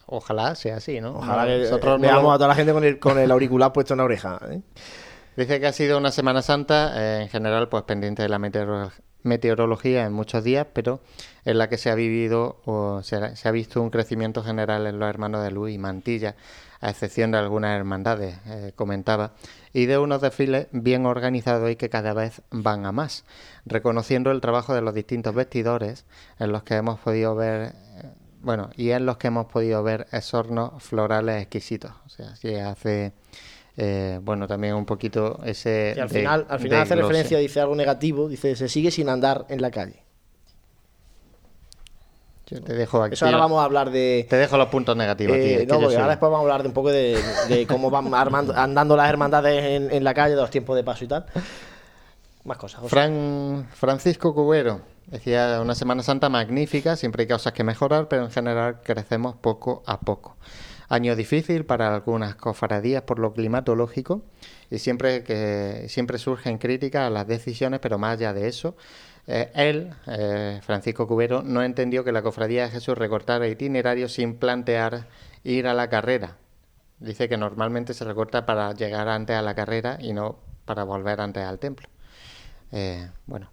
S2: ojalá sea así, ¿no?
S1: Ojalá que
S2: Nosotros
S1: eh,
S2: no
S1: veamos a toda la gente con el, con el auricular puesto en la oreja. ¿eh?
S2: Dice que ha sido una Semana Santa, eh, en general, pues pendiente de la meteoro- meteorología en muchos días, pero en la que se ha vivido o se se ha visto un crecimiento general en los hermanos de Luz y Mantilla, a excepción de algunas hermandades, eh, comentaba, y de unos desfiles bien organizados y que cada vez van a más, reconociendo el trabajo de los distintos vestidores en los que hemos podido ver eh, bueno, y en los que hemos podido ver esornos florales exquisitos. O sea, se hace, eh, bueno, también un poquito ese...
S1: Y al
S2: de-
S1: final, al final hace
S2: desglose.
S1: referencia, dice algo negativo, dice, se sigue sin andar en la calle.
S2: Yo te dejo aquí.
S1: Eso ahora vamos a hablar de...
S2: Te dejo los puntos negativos.
S1: Eh, no, porque
S2: soy-
S1: ahora después vamos a hablar de un poco de, de cómo van armando- andando las hermandades en, en la calle, de los tiempos de paso y tal. Más cosas. José.
S2: Fran Francisco Cubero decía una Semana Santa magnífica, siempre hay cosas que mejorar, pero en general crecemos poco a poco. Año difícil para algunas cofradías por lo climatológico y siempre que siempre surgen críticas a las decisiones, pero más allá de eso, eh, él, eh, Francisco Cubero, no entendió que la cofradía de Jesús recortara itinerarios sin plantear ir a la carrera. Dice que normalmente se recorta para llegar antes a la carrera y no para volver antes al templo. Eh, bueno,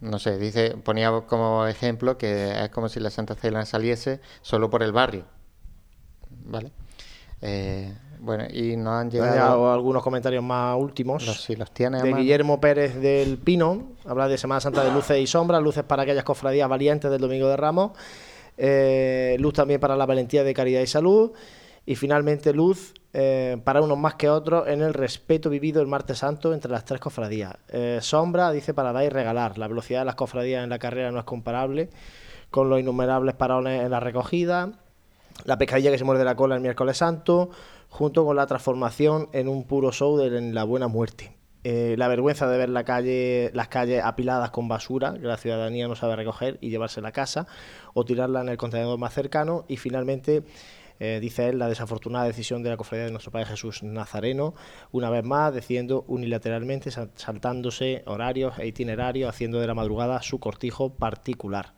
S2: no sé, dice, ponía como ejemplo que es como si la Santa Cena saliese solo por el barrio. ¿Vale? Eh, bueno, y nos han llegado.
S1: llegado algunos comentarios más últimos.
S2: Los, si los tiene
S1: de. Guillermo Pérez del Pino, habla de Semana Santa de luces y sombras, luces para aquellas cofradías valientes del Domingo de Ramos, eh, luz también para la valentía de caridad y salud, y finalmente luz eh, para unos más que otros en el respeto vivido el martes santo entre las tres cofradías. Eh, sombra, dice, para dar y regalar. La velocidad de las cofradías en la carrera no es comparable con los innumerables parones en la recogida, la pescadilla que se muerde la cola el miércoles santo, junto con la transformación en un puro show de la buena muerte. Eh, la vergüenza de ver la calle, las calles apiladas con basura que la ciudadanía no sabe recoger y llevarse a la casa o tirarla en el contenedor más cercano. Y finalmente, eh, dice él, la desafortunada decisión de la cofradía de nuestro Padre Jesús Nazareno, una vez más decidiendo unilateralmente, sal- saltándose horarios e itinerarios, haciendo de la madrugada su cortijo particular.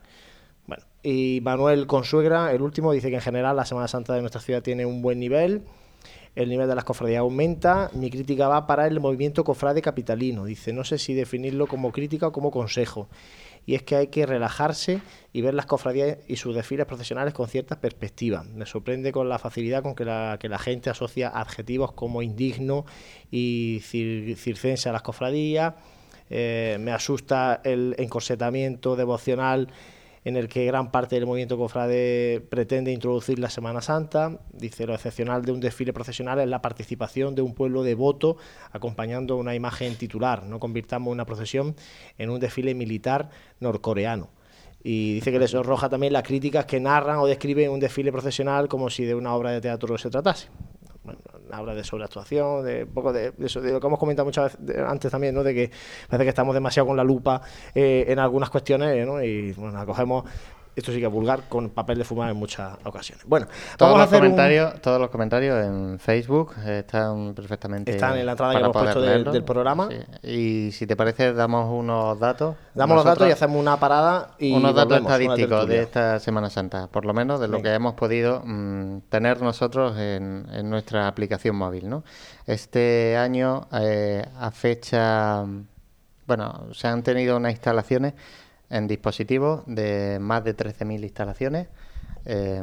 S1: Bueno, y Manuel Consuegra, el último, dice que en general la Semana Santa de nuestra ciudad tiene un buen nivel, el nivel de las cofradías aumenta, mi crítica va para el movimiento cofrade capitalino, dice, no sé si definirlo como crítica o como consejo. y es que hay que relajarse y ver las cofradías y sus desfiles profesionales con cierta perspectiva. Me sorprende con la facilidad con que la, que la gente asocia adjetivos como indigno y circense a las cofradías. Eh, me asusta el encorsetamiento devocional en el que gran parte del movimiento cofrade pretende introducir la Semana Santa. Dice, lo excepcional de un desfile procesional es la participación de un pueblo devoto acompañando una imagen titular. No convirtamos una procesión en un desfile militar norcoreano. Y dice que les sonroja también las críticas que narran o describen un desfile procesional como si de una obra de teatro se tratase habla de sobreactuación, de un poco de, eso, de lo que hemos comentado muchas veces antes también, ¿no? de que parece que estamos demasiado con la lupa eh, en algunas cuestiones ¿no? y bueno, acogemos esto sí que es vulgar, con papel de fumar en muchas ocasiones. Bueno,
S2: todos vamos los a hacer comentarios, todos los comentarios en Facebook están perfectamente
S1: están en la entrada que hemos puesto del, programa.
S2: Y si te parece, damos unos datos.
S1: Damos los datos y hacemos una parada y
S2: unos datos estadísticos de esta Semana Santa, por lo menos de lo que hemos podido mm, tener nosotros en, nuestra aplicación móvil, ¿no? Este año eh, a fecha, bueno, se han tenido unas instalaciones en dispositivos de más de 13.000 instalaciones. Eh,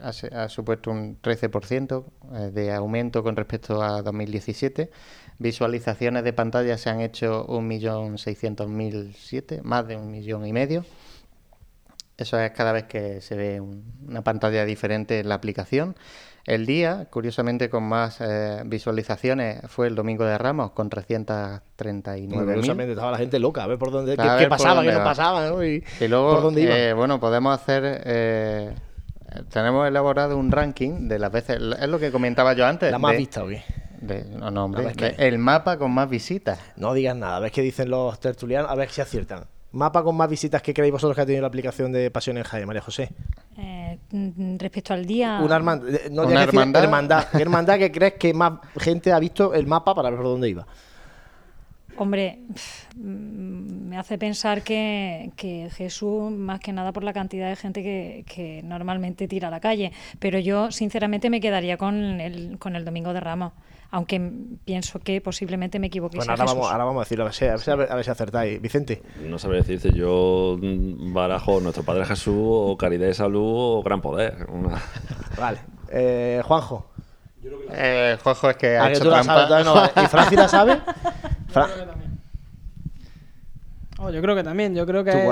S2: ha, supuesto un 13% eh, de aumento con respecto a 2017. Visualizaciones de pantalla se han hecho 1.600.007, más de un millón y medio. Eso es cada vez que se ve una pantalla diferente en la aplicación. El día, curiosamente, con más eh, visualizaciones fue el Domingo de Ramos, con 339.
S1: curiosamente, estaba la gente loca, a ver por dónde, qué, pasaba, qué no pasaba, ¿no?
S2: Y, luego, eh, bueno, podemos hacer... Eh, tenemos elaborado un ranking de las veces... Es lo que comentaba yo antes.
S1: ¿La más vista qué?
S2: no, no, hombre. el mapa con más visitas.
S1: No digas nada, a ver qué dicen los tertulianos, a ver si aciertan. Mapa con más visitas que creéis vosotros que ha tenido la aplicación de Pasión en Jaime, María José.
S5: Eh, mm, respecto al día.
S1: Una, no ¿Una hermandad? hermandad. ¿Qué hermandad que crees que más gente ha visto el mapa para ver por dónde iba?
S5: Hombre, mm, me hace pensar que, Jesús, más que nada por la cantidad de gente que, que, normalmente tira a la calle, pero yo sinceramente me quedaría con el, con el Domingo de Ramos aunque pienso que posiblemente me equivoqué.
S1: Bueno, ahora vamos, ahora vamos, a decirlo, a ver, si, a, ver, si acertáis. Vicente.
S6: No sabré decirte, yo barajo Nuestro Padre Jesús o Caridad de Salud o Gran Poder.
S1: Vale. Eh, Juanjo.
S2: Eh, Juanjo es que ha hecho trampa.
S1: no. ¿Y Francis la sabe?
S4: Oh, yo creo que también, yo creo que,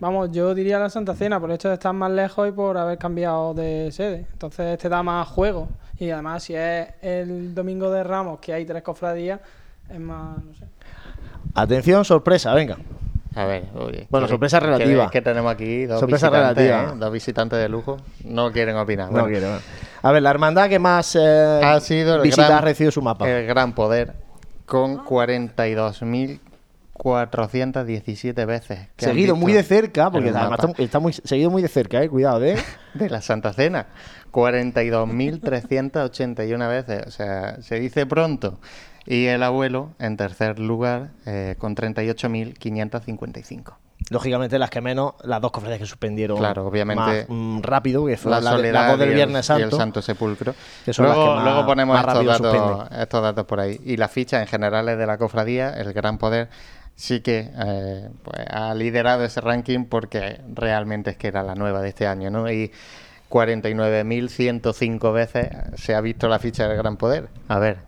S4: vamos, yo diría la Santa Cena por el hecho de estar más lejos y por haber cambiado de sede. Entonces este da más juego. Y además, si es el domingo de Ramos, que hay tres cofradías, es más, no sé.
S1: Atención, sorpresa, venga.
S2: A ver, oye,
S1: Bueno, sorpresa relativa.
S2: Es que tenemos aquí dos
S1: sorpresa
S2: visitantes,
S1: relativa.
S2: ¿eh? dos visitantes de lujo. No quieren opinar.
S1: No quieren. A ver, la hermandad que más eh,
S2: ha sido
S1: visitas ha recibido su mapa.
S2: El gran poder, con 42.417 veces.
S1: Seguido muy de cerca, porque además está, muy, seguido muy de cerca, eh, cuidado, ¿eh?
S2: De la Santa Cena. 42.381 veces. O sea, se dice pronto. Y el abuelo, en tercer lugar, eh, con 38.555.
S1: Lógicamente, las que menos, las dos cofradías que suspendieron
S2: claro, obviamente,
S1: más mm, rápido, que fue la, la, del Viernes Santo.
S2: Y el Santo Sepulcro. luego, luego ponemos estos datos, estos datos por ahí. Y las fichas en generales de la cofradía, el Gran Poder, sí que eh, pues, ha liderado ese ranking porque realmente es que era la nueva de este año, ¿no? Y 49.105 veces se ha visto la ficha del Gran Poder. A ver.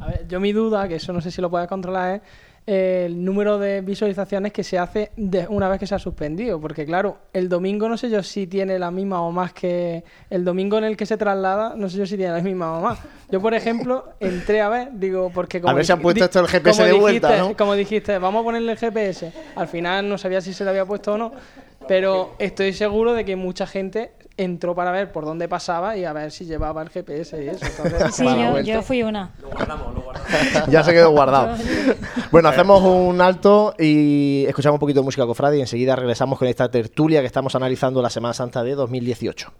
S4: A ver, yo mi duda, que eso no sé si lo puedes controlar, es el número de visualizaciones que se hace de una vez que se ha suspendido. Porque claro, el domingo no sé yo si tiene la misma o más que el domingo en el que se traslada, no sé yo si tiene la misma o más. Yo, por ejemplo, entré a ver, digo, porque como...
S1: A ver si han puesto esto el GPS de vuelta,
S4: ¿no? Como dijiste, vamos a ponerle el GPS. Al final no sabía si se le había puesto o no, pero estoy seguro de que mucha gente entró para ver por dónde pasaba y a ver si llevaba el GPS y eso.
S5: sí, yo, fui una.
S1: Lo guardamos, lo guardamos. ya se quedó guardado. bueno, hacemos un alto y escuchamos un poquito de música cofrade y enseguida regresamos con esta tertulia que estamos analizando la Semana Santa de 2018.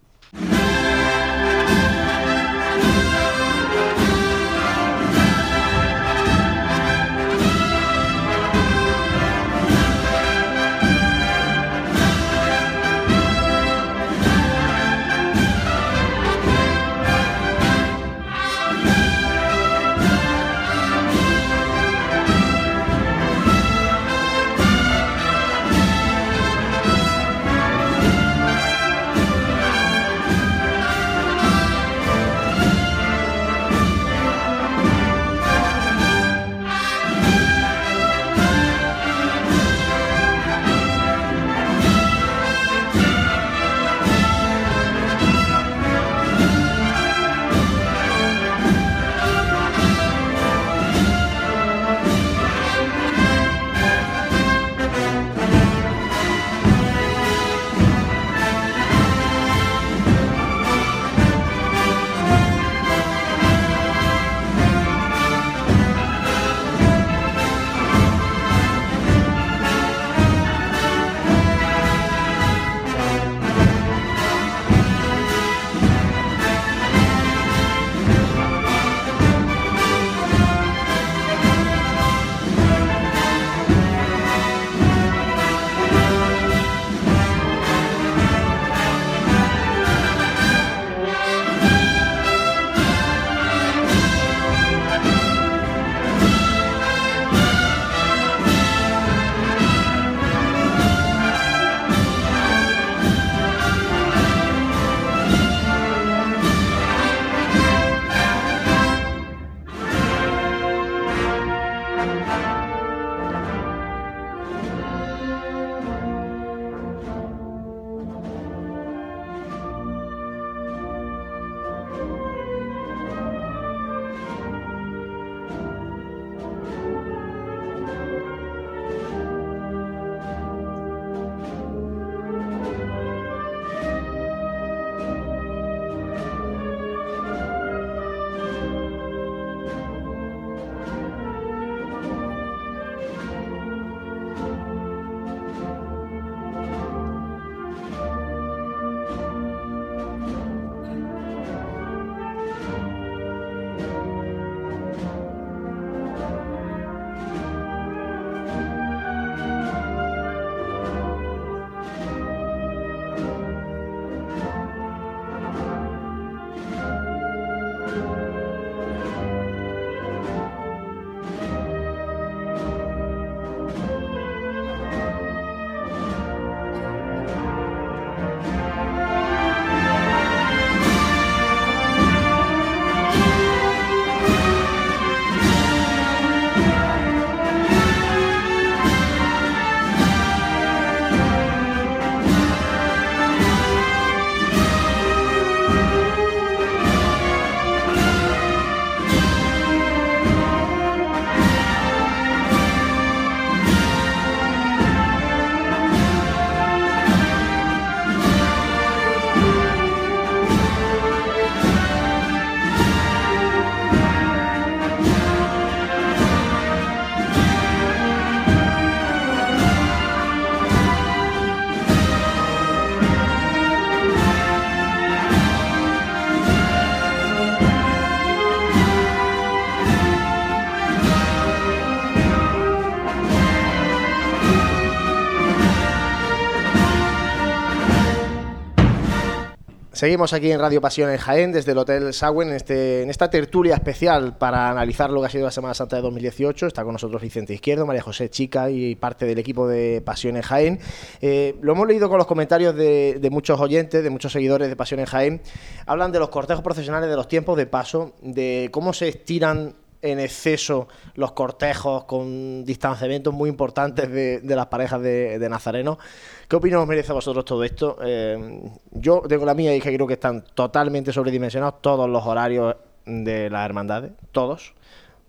S1: Seguimos aquí en Radio Pasión en Jaén, desde el Hotel Sagüen, en, este, en esta tertulia especial para analizar lo que ha sido la Semana Santa de 2018. Está con nosotros Vicente Izquierdo, María José Chica y parte del equipo de Pasión en Jaén. Eh, lo hemos leído con los comentarios de, de, muchos oyentes, de muchos seguidores de Pasión en Jaén. Hablan de los cortejos profesionales, de los tiempos de paso, de cómo se estiran en exceso los cortejos con distanciamientos muy importantes de, las parejas de, de Nazareno. ¿Qué opinión os merece a vosotros todo esto? Eh, yo tengo la mía y que creo que están totalmente sobredimensionados todos los horarios de las hermandades, todos,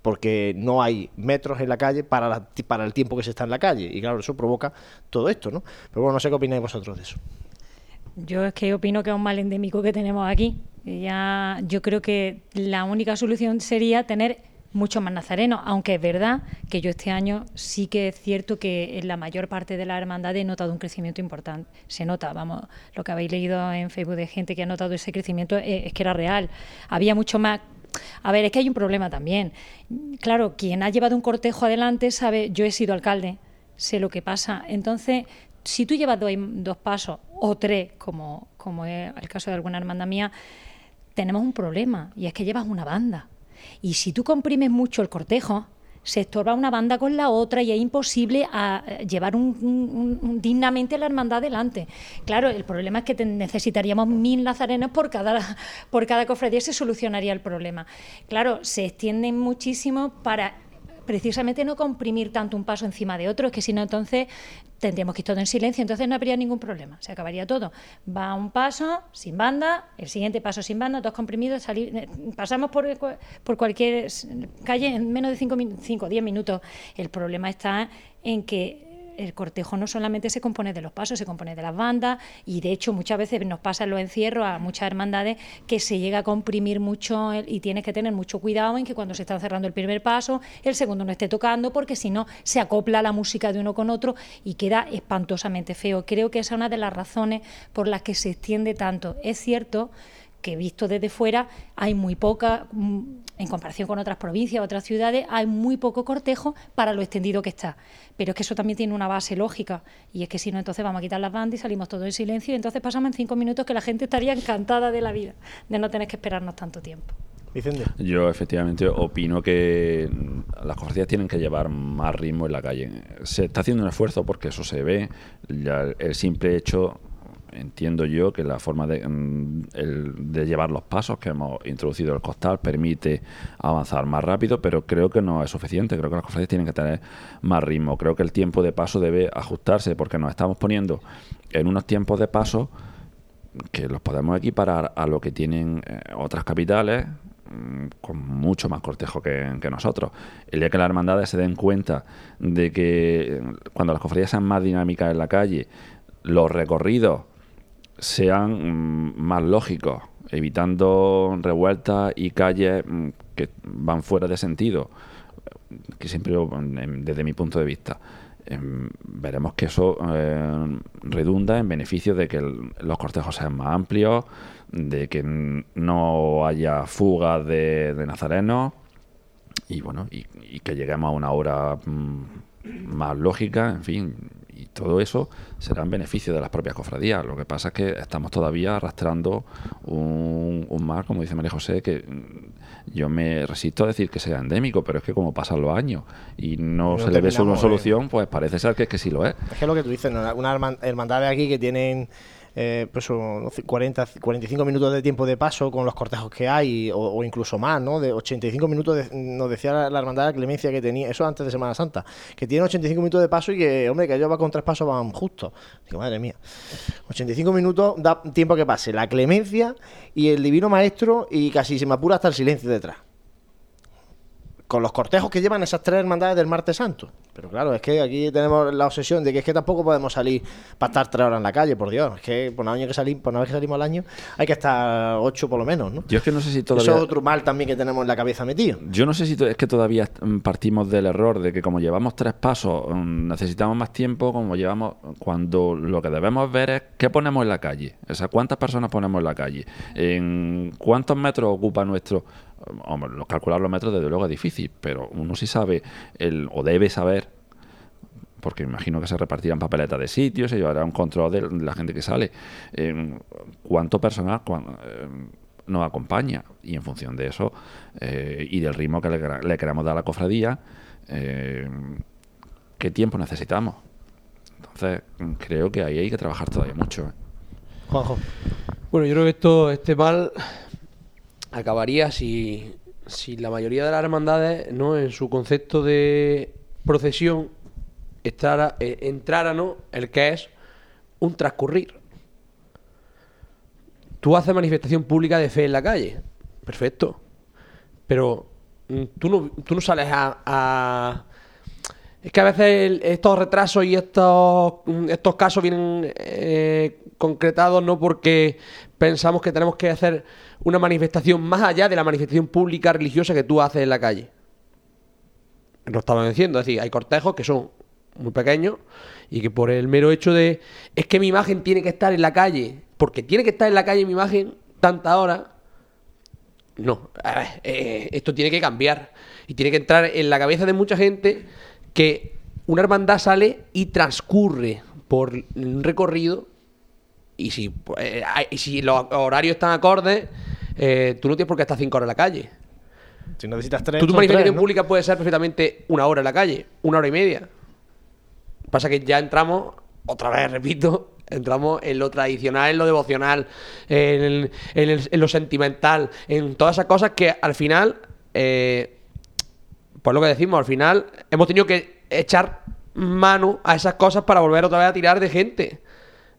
S1: porque no hay metros en la calle para, para el tiempo que se está en la calle. Y claro, eso provoca todo esto, ¿no? Pero bueno, no sé qué opináis vosotros de eso.
S5: Yo es que opino que es un mal endémico que tenemos aquí. Ya, yo creo que la única solución sería tener mucho más nazareno, aunque es verdad que yo este año sí que es cierto que en la mayor parte de la hermandad he notado un crecimiento importante. Se nota, vamos, lo que habéis leído en Facebook de gente que ha notado ese crecimiento es, es que era real. Había mucho más a ver, es que hay un problema también. Claro, quien ha llevado un cortejo adelante sabe, yo he sido alcalde, sé lo que pasa. Entonces, si tú llevas dos, dos pasos o tres, como, como es el caso de alguna hermandad mía, tenemos un problema y es que llevas una banda. Y si tú comprimes mucho el cortejo, se estorba una banda con la otra y es imposible a llevar un, dignamente la hermandad adelante. Claro, el problema es que necesitaríamos mil nazarenos por cada, por cada cofradía y se solucionaría el problema. Claro, se extienden muchísimo para precisamente no comprimir tanto un paso encima de otro, es que si no entonces tendríamos que ir todo en silencio, entonces no habría ningún problema, se acabaría todo. Va un paso sin banda, el siguiente paso sin banda, dos comprimidos, salir, eh, pasamos por, por cualquier calle en menos de 5 o 10 minutos. El problema está en que el cortejo no solamente se compone de los pasos, se compone de las bandas y de hecho muchas veces nos pasa en los encierros a muchas hermandades que se llega a comprimir mucho y tienes que tener mucho cuidado en que cuando se está cerrando el primer paso, el segundo no esté tocando porque si no se acopla la música de uno con otro y queda espantosamente feo. Creo que esa es una de las razones por las que se extiende tanto. Es cierto que visto desde fuera hay muy poca, en comparación con otras provincias, otras ciudades, hay muy poco cortejo para lo extendido que está. Pero es que eso también tiene una base lógica, y es que si no, entonces vamos a quitar las bandas y salimos todos en silencio, y entonces pasamos en cinco minutos que la gente estaría encantada de la vida, de no tener que esperarnos tanto tiempo.
S6: Vicente. Yo efectivamente opino que las cofradías tienen que llevar más ritmo en la calle. Se está haciendo un esfuerzo porque eso se ve, ya el simple hecho entiendo yo que la forma de, mm, de, llevar los pasos que hemos introducido el costal permite avanzar más rápido, pero creo que no es suficiente. Creo que las cofradías tienen que tener más ritmo. Creo que el tiempo de paso debe ajustarse porque nos estamos poniendo en unos tiempos de paso que los podemos equiparar a lo que tienen eh, otras capitales mm, con mucho más cortejo que, que, nosotros. El día que las hermandades se den cuenta de que cuando las cofradías sean más dinámicas en la calle, los recorridos sean mm, más lógicos, evitando revueltas y calles mm, que van fuera de sentido, que siempre desde mi punto de vista. Em, veremos que eso eh, redunda en beneficio de que los cortejos sean más amplios, de que no haya fugas de, de nazarenos y bueno, y, y, que lleguemos a una hora mm, más lógica, en fin, todo eso será en beneficio de las propias cofradías. Lo que pasa es que estamos todavía arrastrando un, un mar, como dice María José, que yo me resisto a decir que sea endémico, pero es que como pasan los años y no, no se le ve una solución, pues parece ser que, es que sí lo es.
S1: Es que lo que tú dices, una hermandad de aquí que tienen eh, pues 40, 45 minutos de tiempo de paso con los cortejos que hay, o, incluso más, ¿no? De 85 minutos, de, nos decía la, la, hermandad Clemencia que tenía, eso antes de Semana Santa, que tiene 85 minutos de paso y que, hombre, que ellos va con tres pasos van justo. Digo, madre mía. 85 minutos da tiempo que pase la Clemencia y el Divino Maestro y casi se me apura hasta el silencio detrás con los cortejos que llevan esas tres hermandades del martes santo. Pero claro, es que aquí tenemos la obsesión de que es que tampoco podemos salir para estar tres horas en la calle, por Dios. Es que por una, año que salimos, por una vez que salimos al año hay que estar ocho por lo menos, ¿no?
S6: Yo es que no sé si todavía...
S1: Eso es otro mal también que tenemos en la cabeza metido.
S6: Yo no sé si es que todavía partimos del error de que como llevamos tres pasos necesitamos más tiempo, como llevamos... Cuando lo que debemos ver es qué ponemos en la calle. O sea, cuántas personas ponemos en la calle. En cuántos metros ocupa nuestro hombre, calcular los metros desde luego es difícil, pero uno sí sabe el, o debe saber porque me imagino que se repartirán papeletas de sitios, se llevará un control de la gente que sale. Eh, ¿Cuánto personal eh, nos acompaña? Y en función de eso eh, y del ritmo que le, queramos dar a la cofradía, ¿qué tiempo necesitamos? Entonces, creo que ahí hay que trabajar todavía mucho.
S3: Juanjo. Bueno, yo creo que esto, este mal acabaría si, si la mayoría de las hermandades, ¿no? En su concepto de procesión, entrara, eh, entrara ¿no? el que es un transcurrir. Tú haces manifestación pública de fe en la calle. Perfecto. Pero mm, tú no, tú no sales a, Es que a veces estos retrasos y estos, mm, estos casos vienen eh, concretados no porque pensamos que tenemos que hacer una manifestación más allá de la manifestación pública religiosa que tú haces en la calle. Lo estaban diciendo, es decir, hay cortejos que son muy pequeños y que por el mero hecho de es que mi imagen tiene que estar en la calle, porque tiene que estar en la calle mi imagen tanta hora, no, eh, esto tiene que cambiar y tiene que entrar en la cabeza de mucha gente que una hermandad sale y transcurre por un recorrido y si, eh, si los horarios están acordes, eh, tú no tienes por qué estar cinco horas en la calle.
S1: Si necesitas tres.
S3: tu manifestación pública puede ser perfectamente una hora en la calle, una hora y media. Pasa que ya entramos, otra vez repito, entramos en lo tradicional, en lo devocional, en, lo sentimental, en todas esas cosas que al final, eh, pues lo que decimos, al final hemos tenido que echar mano a esas cosas para volver otra vez a tirar de gente.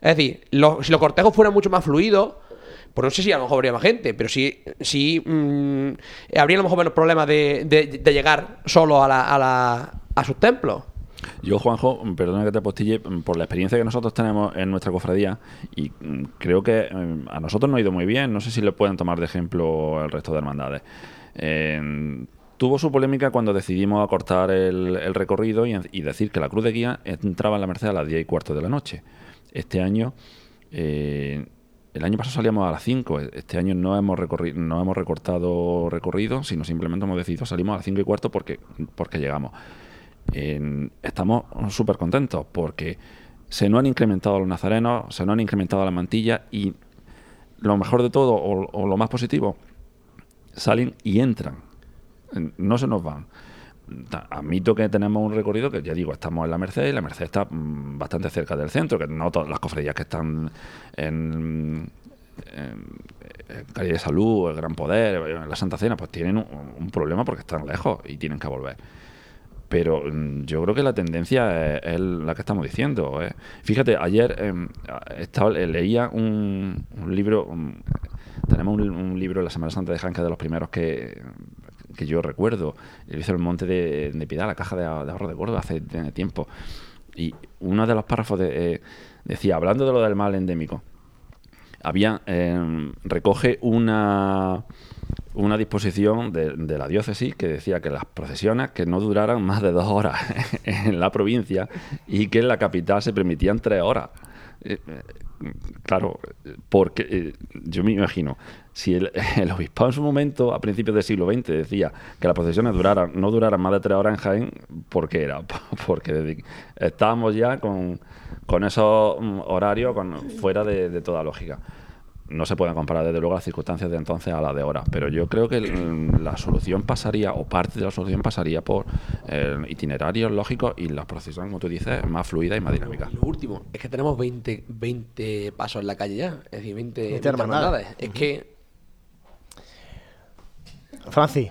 S3: Es decir, si los cortejos fueran mucho más fluidos, pues no sé si a lo mejor habría más gente, pero sí, sí mm, habría a lo mejor menos problemas de, llegar solo a, la, a, sus templos.
S6: Yo, Juanjo, perdona que te postille, por la experiencia que nosotros tenemos en nuestra cofradía, y mm, creo que mm, a nosotros no ha ido muy bien, no sé si le pueden tomar de ejemplo el resto de hermandades. tuvo su polémica cuando decidimos acortar el, recorrido y, y, decir que la cruz de guía entraba en la Merced a las 10 y cuarto de la noche. Este año, eh, el año pasado salíamos a las 5, este año no hemos, no hemos recortado recorrido, sino simplemente hemos decidido salimos a las 5 y cuarto porque, porque llegamos. estamos súper contentos porque se nos han incrementado los nazarenos, se nos han incrementado las mantillas y lo mejor de todo, o lo más positivo, salen y entran, no se nos van admito que tenemos un recorrido que ya digo, estamos en la Merced y la Merced está mm, bastante cerca del centro, que no todas las cofradías que están en, Calle de Salud, el Gran Poder, en la Santa Cena, pues tienen un, problema porque están lejos y tienen que volver. Pero mm, yo creo que la tendencia es, la que estamos diciendo. ¿eh? Fíjate, ayer em, eh, leía un, libro, tenemos un, libro en la Semana Santa de Jaén, de los primeros que, que yo recuerdo. Hizo el Monte de, de, la caja de, ahorro de Córdoba, hace tiempo. Y uno de los párrafos eh, decía, hablando de lo del mal endémico, había em, recoge una, una disposición de, de, la diócesis que decía que las procesiones que no duraran más de dos horas en la provincia y que en la capital se permitían tres horas. Eh, eh, claro, porque yo me imagino, si el, el, obispado en su momento, a principios del siglo XX, decía que las procesiones duraran, no duraran más de tres horas en Jaén, ¿por qué era? Porque estábamos ya con, con esos mm, horarios con, fuera de toda lógica no se pueden comparar desde luego las circunstancias de entonces a las de ahora, pero yo creo que la solución pasaría, o parte de la solución pasaría por eh, itinerarios lógicos y las procesiones, como tú dices, más fluidas y más dinámicas.
S3: Lo último, es que tenemos 20, 20 pasos en la calle ya, es decir, 20, hermandades. Es que...
S1: Francis.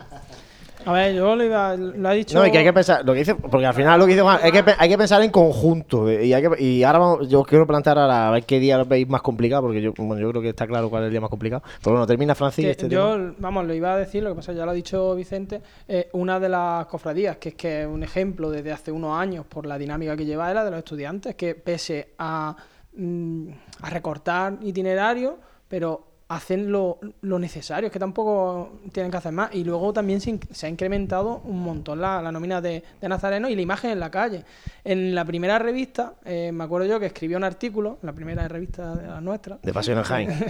S4: A ver, yo lo, iba, lo he dicho.
S1: No, y que hay que pensar, lo que dice, porque al final lo que dice Juan, hay que, hay que pensar en conjunto. Y, hay que, y ahora vamos, yo quiero plantear ahora a ver qué día lo veis más complicado, porque yo, bueno, yo creo que está claro cuál es el día más complicado. Pero bueno, termina Francis.
S4: Este yo, vamos, lo iba a decir, lo que pasa, ya lo ha dicho Vicente, eh, una de las cofradías, que es que es un ejemplo desde hace unos años por la dinámica que lleva, era de los estudiantes, que pese a, mm, a recortar itinerarios, pero hacen lo, lo, necesario, es que tampoco tienen que hacer más. Y luego también se, ha incrementado un montón la, la nómina de, de, Nazareno y la imagen en la calle. En la primera revista, eh, me acuerdo yo que escribió un artículo, la primera revista de la nuestra.
S1: De Pasión en Jaén.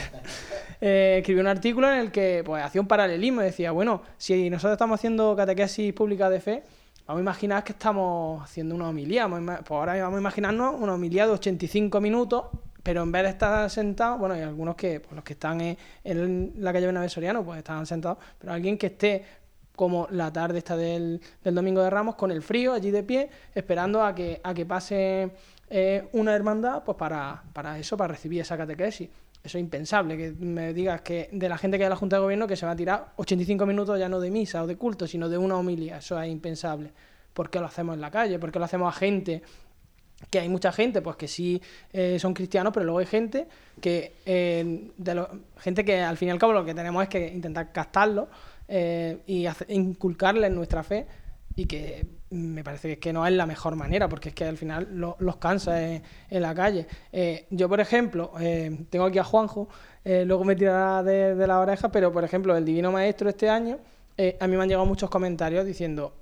S4: eh, escribió un artículo en el que pues, hacía un paralelismo y decía, bueno, si nosotros estamos haciendo catequesis pública de fe, vamos a imaginar que estamos haciendo una homilía. Pues ahora vamos a imaginarnos una homilía de 85 minutos, pero en vez de estar sentado, bueno, hay algunos que, pues los que están en, la calle Bernabé Soriano, pues están sentados, pero alguien que esté como la tarde esta del, Domingo de Ramos, con el frío allí de pie, esperando a que, a que pase eh, una hermandad, pues para, para eso, para recibir esa catequesis. Eso es impensable, que me digas que de la gente que hay en la Junta de Gobierno que se va a tirar 85 minutos ya no de misa o de culto, sino de una homilía. Eso es impensable. ¿Por qué lo hacemos en la calle? ¿Por qué lo hacemos a gente que hay mucha gente pues que sí eh, son cristianos pero luego hay gente que eh, gente que al fin y al cabo lo que tenemos es que intentar captarlo eh, y hace- nuestra fe y que me parece que, no es la mejor manera porque es que al final lo- los cansa en, en la calle. Eh, yo por ejemplo eh, tengo aquí a Juanjo eh, luego me tirará de, de la oreja pero por ejemplo el Divino Maestro este año eh, a mí me han llegado muchos comentarios diciendo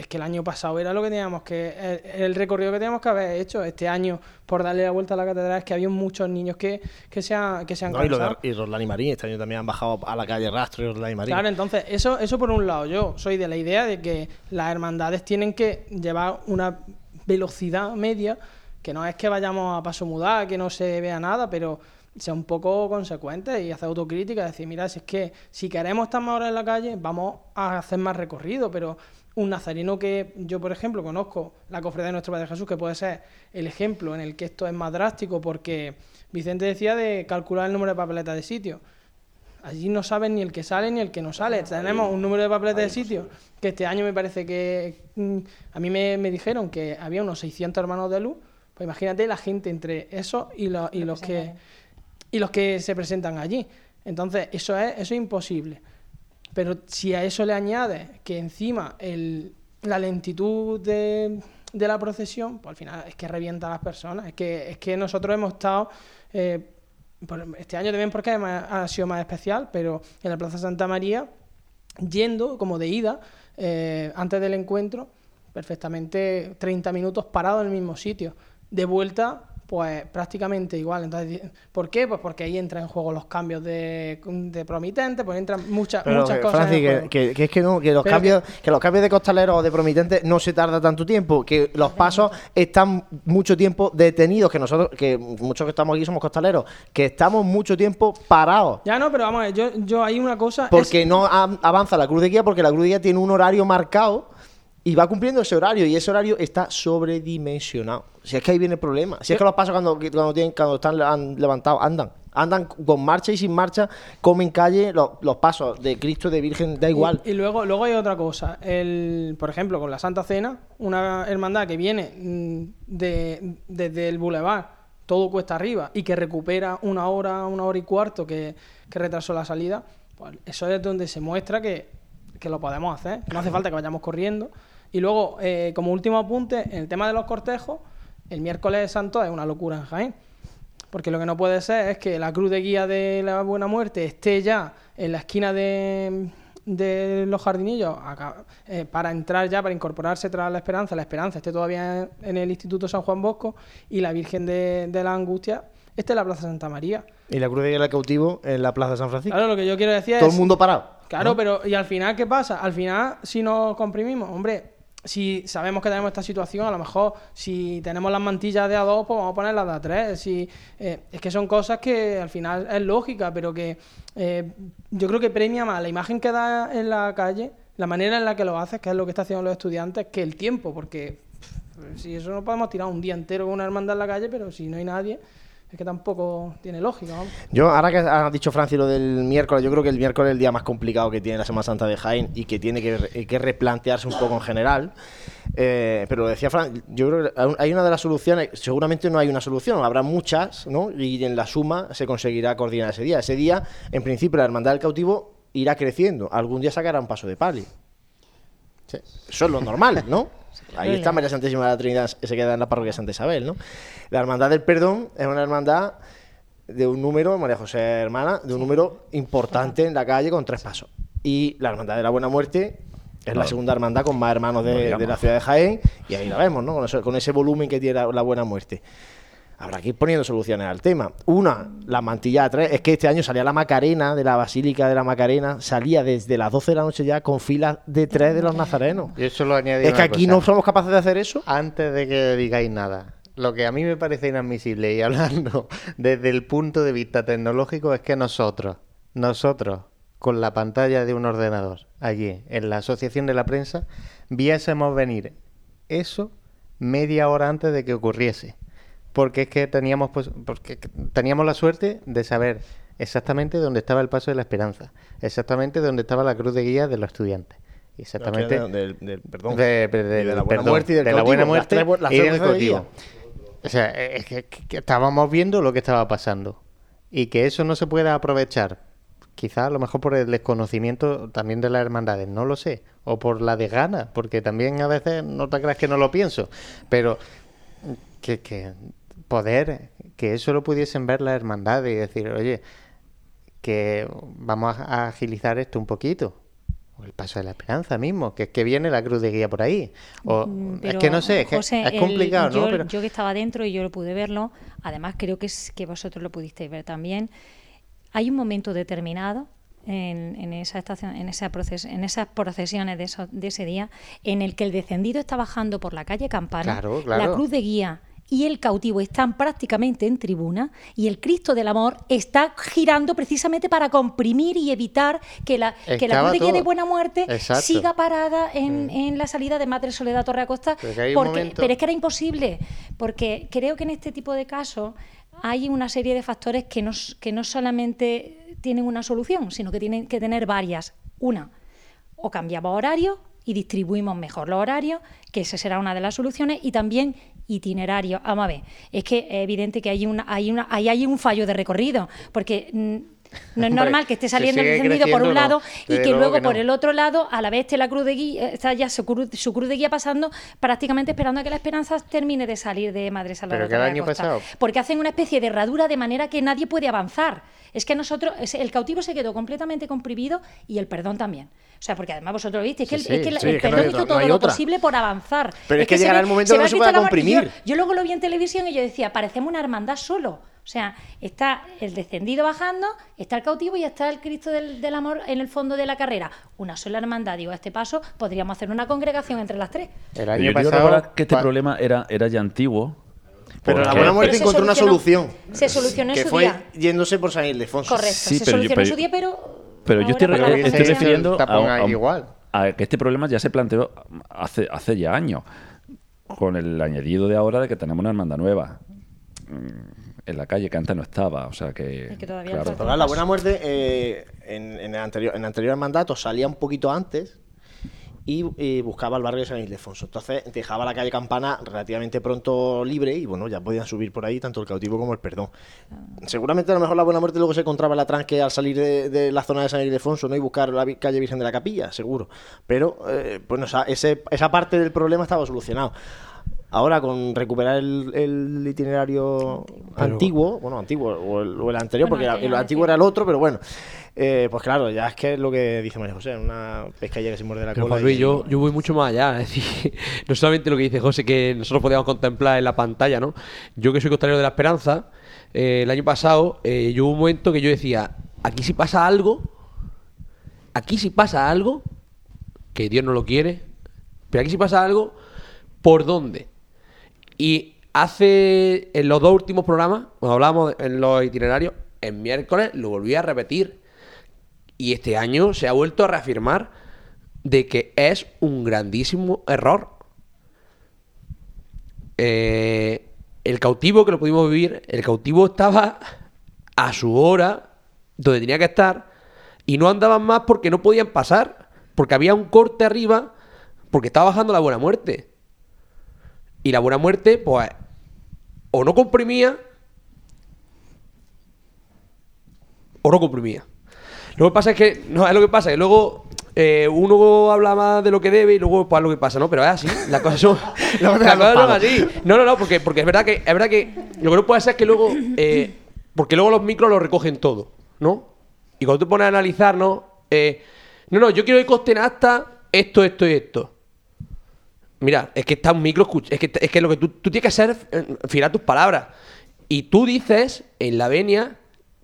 S4: es que el año pasado era lo que teníamos que. El, el recorrido que teníamos que haber hecho. Este año, por darle la vuelta a la catedral, es que había muchos niños que, que se han, que se han
S1: No, y, de, y Roslán y Marín, este año también han bajado a la calle Rastro y Roslán y Marín.
S4: Claro, entonces, eso, eso por un lado. Yo soy de la idea de que las hermandades tienen que llevar una velocidad media, que no es que vayamos a paso mudar, que no se vea nada, pero sea un poco consecuente y hacer autocrítica, decir, mira, si es que si queremos estar más horas en la calle, vamos a hacer más recorrido, pero un nazareno que yo, por ejemplo, conozco, la cofradía de nuestro Padre Jesús, que puede ser el ejemplo en el que esto es más drástico, porque Vicente decía de calcular el número de papeletas de sitio. Allí no saben ni el que sale ni el que no sale. Tenemos un número de papeletas de sitio que este año me parece que... mm, A mí me, me dijeron que había unos 600 hermanos de luz. Pues imagínate la gente entre eso y, lo- y los que y los que se presentan allí. Entonces, eso es, eso es imposible. Pero si a eso le añades que encima el, la lentitud de, de la procesión, pues al final es que revienta a las personas. Es que, es que nosotros hemos estado, eh, este año también porque ha sido más especial, pero en la Plaza Santa María, yendo como de ida, eh, antes del encuentro, perfectamente 30 minutos parado en el mismo sitio. De vuelta, pues prácticamente igual. Entonces, ¿por qué? Pues porque ahí entran en juego los cambios de, de promitentes, pues entran muchas,
S1: Pero,
S4: muchas
S1: que,
S4: cosas.
S1: Francis, que,
S4: juego.
S1: que- que es que no, que los
S4: Pero
S1: cambios, que... los cambios de costaleros o de promitentes no se tarda tanto tiempo, que los pasos están mucho tiempo detenidos, que nosotros, que muchos que estamos aquí somos costaleros, que estamos mucho tiempo parados.
S4: Ya no, pero vamos a ver, yo, yo hay una cosa. es-
S1: Porque no avanza la cruz de guía, porque la cruz de guía tiene un horario marcado y va cumpliendo ese horario, y ese horario está sobredimensionado. Si es que ahí viene el problema. Si es que los pasos cuando, cuando, tienen, cuando están an- levantados andan. Andan con marcha y sin marcha, comen calle, los, los pasos de Cristo, de Virgen, da igual.
S4: Y, y luego, luego hay otra cosa. El, por ejemplo, con la Santa Cena, una hermandad que viene mm, de, desde el Boulevard, todo cuesta arriba, y que recupera una hora, una hora y cuarto que, que retrasó la salida, pues eso es donde se muestra que, que lo podemos hacer. No hace falta que vayamos corriendo. Y luego, eh, como último apunte, en el tema de los cortejos, el miércoles santo es una locura en Jaén. Porque lo que no puede ser es que la cruz de guía de la Buena Muerte esté ya en la esquina de, de los jardinillos acá, eh, para entrar ya, para incorporarse tras la Esperanza. La Esperanza esté todavía en, en el Instituto San Juan Bosco y la Virgen de, de la Angustia esté en la Plaza Santa María.
S1: Y la cruz de guía del cautivo en la Plaza de San Francisco.
S4: Claro, lo que yo quiero decir
S1: Todo
S4: es...
S1: el mundo parado.
S4: Claro,
S1: ¿no?
S4: pero ¿y al final qué pasa? Al final, si nos comprimimos, hombre, si sabemos que tenemos esta situación, a lo mejor si tenemos las mantillas de A2, pues vamos a poner las de A3. Si, eh, es que son cosas que al final es lógica, pero que eh, yo creo que premia más la imagen que da en la calle, la manera en la que lo haces, que es lo que están haciendo los estudiantes, que el tiempo, porque si eso no podemos tirar un día entero con una hermandad en la calle, pero si no hay nadie, es que tampoco tiene lógica.
S1: Yo, ahora que ha dicho Francis lo del miércoles, yo creo que el miércoles es el día más complicado que tiene la Semana Santa de Jaén y que tiene que, que replantearse un poco en general. Eh, pero lo decía Fran, yo creo que hay- una de las soluciones, seguramente no hay una solución, habrá muchas, ¿no? Y en la suma se conseguirá coordinar ese día. Ese día, en principio, la Hermandad del Cautivo irá creciendo. Algún día sacará un paso de pali. Eso es lo normal, ¿no? Ahí está María Santísima de la Trinidad, se queda en la parroquia de Santa Isabel, ¿no? La Hermandad del Perdón es una hermandad de un número, María José Hermana, de un número importante en la calle con tres pasos. Y la Hermandad de la Buena Muerte es la
S6: Claro.
S1: segunda hermandad con más hermanos de, la ciudad de Jaén, y ahí la vemos, ¿no? Con ese, con ese volumen que tiene la, la Buena Muerte. Habrá que ir poniendo soluciones al tema. Una, la mantilla tres. Es que este año salía la Macarena de la Basílica de la Macarena, salía desde las 12 de la noche ya con filas de tres de los nazarenos.
S2: Yo solo añadí
S1: Es que aquí
S2: cosa.
S1: no somos capaces de hacer eso.
S2: Antes de que digáis nada, lo que a mí me parece inadmisible y hablando desde el punto de vista tecnológico es que nosotros, nosotros, con la pantalla de un ordenador allí en la Asociación de la Prensa, viésemos venir eso media hora antes de que ocurriese. Porque es que teníamos, pues, porque teníamos la suerte de saber exactamente dónde estaba el Paso de la Esperanza, exactamente dónde estaba la cruz de guía de los estudiantes. Exactamente.
S1: Del- del- perdón.
S2: De, de-
S1: de la buena
S2: perdón,
S1: muerte y del
S2: de la
S1: cautivo,
S2: buena
S1: las
S2: muerte
S1: tres bu- las
S2: y
S1: tres
S2: del
S1: veces de
S2: cautivo. O sea, es que, que- que estábamos viendo lo que estaba pasando y que eso no se pueda aprovechar, quizá a lo mejor por el desconocimiento también de las hermandades, no lo sé, o por la desgana, porque también a veces no te creas que no lo pienso, pero que, que poder, que eso lo pudiesen ver las hermandades y decir, oye, que vamos a agilizar esto un poquito. O el paso de la esperanza mismo, que es que viene la cruz de guía por ahí. O, es que no sé, es, que es
S5: el-
S2: complicado,
S5: yo,
S2: ¿no? Pero,
S5: yo que estaba dentro y yo lo pude verlo, además creo que, es, que vosotros lo pudisteis ver también, hay un momento determinado en, en esa estación, en, esa proces- en esas procesiones de, eso- de ese día, en el que el descendido está bajando por la calle Campana,
S2: Claro, claro.
S5: la cruz de guía y el cautivo están prácticamente en tribuna y el Cristo del Amor está girando precisamente para comprimir y evitar que la, que la cruz de. Buena Muerte
S2: Exacto.
S5: siga parada en, en la salida de Madre Soledad Torre Acosta
S2: Pero
S5: porque- pero es que era imposible, porque creo que en este tipo de casos hay una serie de factores que no, que no solamente tienen una solución, sino que tienen que tener varias. Una, o cambiamos horario y distribuimos mejor los horarios, que esa será una de las soluciones, y también itinerarios. Vamos a ver, es que es evidente que hay, una, hay, una, ahí hay un fallo de recorrido, porque... mm, no es normal que esté saliendo el encendido por un
S2: no.
S5: lado y que
S2: luego
S5: por el otro lado, a la vez esté la cruz de guía, está ya su cruz, su cruz de guía pasando, prácticamente esperando a que la esperanza termine de salir de Madre Salvador.
S2: Pero año pasado-
S5: Porque hacen una especie de herradura de manera que nadie puede avanzar. Es que nosotros, el cautivo se quedó completamente comprimido y el perdón también. O sea, porque además vosotros viste, es que el,
S2: Sí,
S5: es que el-
S1: sí,
S5: el
S1: es que no
S5: perdón
S1: hay
S5: hizo
S1: no
S5: todo lo
S1: otra.
S5: posible por avanzar.
S1: Pero es que
S5: se
S1: llegará
S5: ve-
S1: el momento que no se
S5: el
S1: pueda comprimir.
S5: Yo, yo luego lo vi en televisión y yo decía, parecemos una hermandad solo. O sea, está el descendido bajando, está el cautivo y está el Cristo del, del Amor en el fondo de la carrera. Una sola hermandad. Digo, a este paso podríamos hacer una congregación entre las tres.
S2: el año
S6: yo
S2: pasado.
S6: que este
S2: pa-
S6: problema era, era ya antiguo.
S1: Pero la buena muerte encontró una solución.
S5: Se solucionó en
S1: que
S5: su
S1: fue
S5: día.
S1: yéndose por San Ildefonso.
S5: Correcto,
S6: Sí,
S5: se solucionó en su día, pero.
S6: Pero yo estoy, re- refiriendo a,
S2: tapón
S6: a-
S2: igual.
S6: a que este problema ya se planteó hace, hace ya años, con el añadido de ahora de que tenemos una hermandad nueva mm, en la calle que antes no estaba. O sea que.
S5: Es que todavía
S6: claro.
S1: la buena muerte eh, en, en el anterior, en el anterior mandato salía un poquito antes y buscaba el barrio de San Ildefonso. Entonces dejaba la calle Campana relativamente pronto libre y bueno, ya podían subir por ahí tanto el cautivo como el perdón. Seguramente a lo mejor la buena muerte luego se encontraba en la tranque al salir de, de la zona de San Ildefonso ¿no? y buscar la calle Virgen de la Capilla, seguro. Pero eh, bueno, ese- esa parte del problema estaba solucionado. Ahora con recuperar el, el itinerario antiguo, bueno, antiguo, o el, o el anterior,
S5: Bueno,
S1: porque
S5: anterior,
S1: el antiguo era el otro, pero bueno, eh, pues claro, ya es que es lo que dice María José, una pescadilla que se muerde la
S3: Pero
S1: cola.
S3: Juan Luis,
S1: y-
S3: yo, yo voy mucho más allá. Es decir, no solamente lo que dice José, que nosotros podíamos contemplar en la pantalla, ¿no? Yo que soy costalero de la esperanza, eh, el año pasado, eh, yo hubo un momento que yo decía, aquí si pasa algo, aquí si pasa algo, que Dios no lo quiere, pero aquí si pasa algo, ¿por dónde? Y hace, en los dos últimos programas, cuando hablábamos de- en los itinerarios, en miércoles lo volví a repetir. Y este año se ha vuelto a reafirmar de que es un grandísimo error. Eh, el cautivo que lo pudimos vivir, el cautivo estaba a su hora, donde tenía que estar, y no andaban más porque no podían pasar, porque había un corte arriba, porque estaba bajando la buena muerte. Y la buena muerte, pues, o no comprimía, o no comprimía. Lo que pasa es que, no, es lo que pasa, que luego eh, uno habla más de lo que debe y luego pues lo que pasa, ¿no? Pero es así, las cosas son, las cosas son así. No, no, no, porque, porque es verdad que es verdad que lo que no puede ser es que luego, eh, porque luego los micros lo recogen todo, ¿no? Y cuando te pones a analizar, ¿no? Eh, no, no, yo quiero que costen hasta esto, esto y esto. Mira, es que está un micro es que es que lo que tú, tú tienes que hacer es eh, fijar tus palabras. Y tú dices en la venia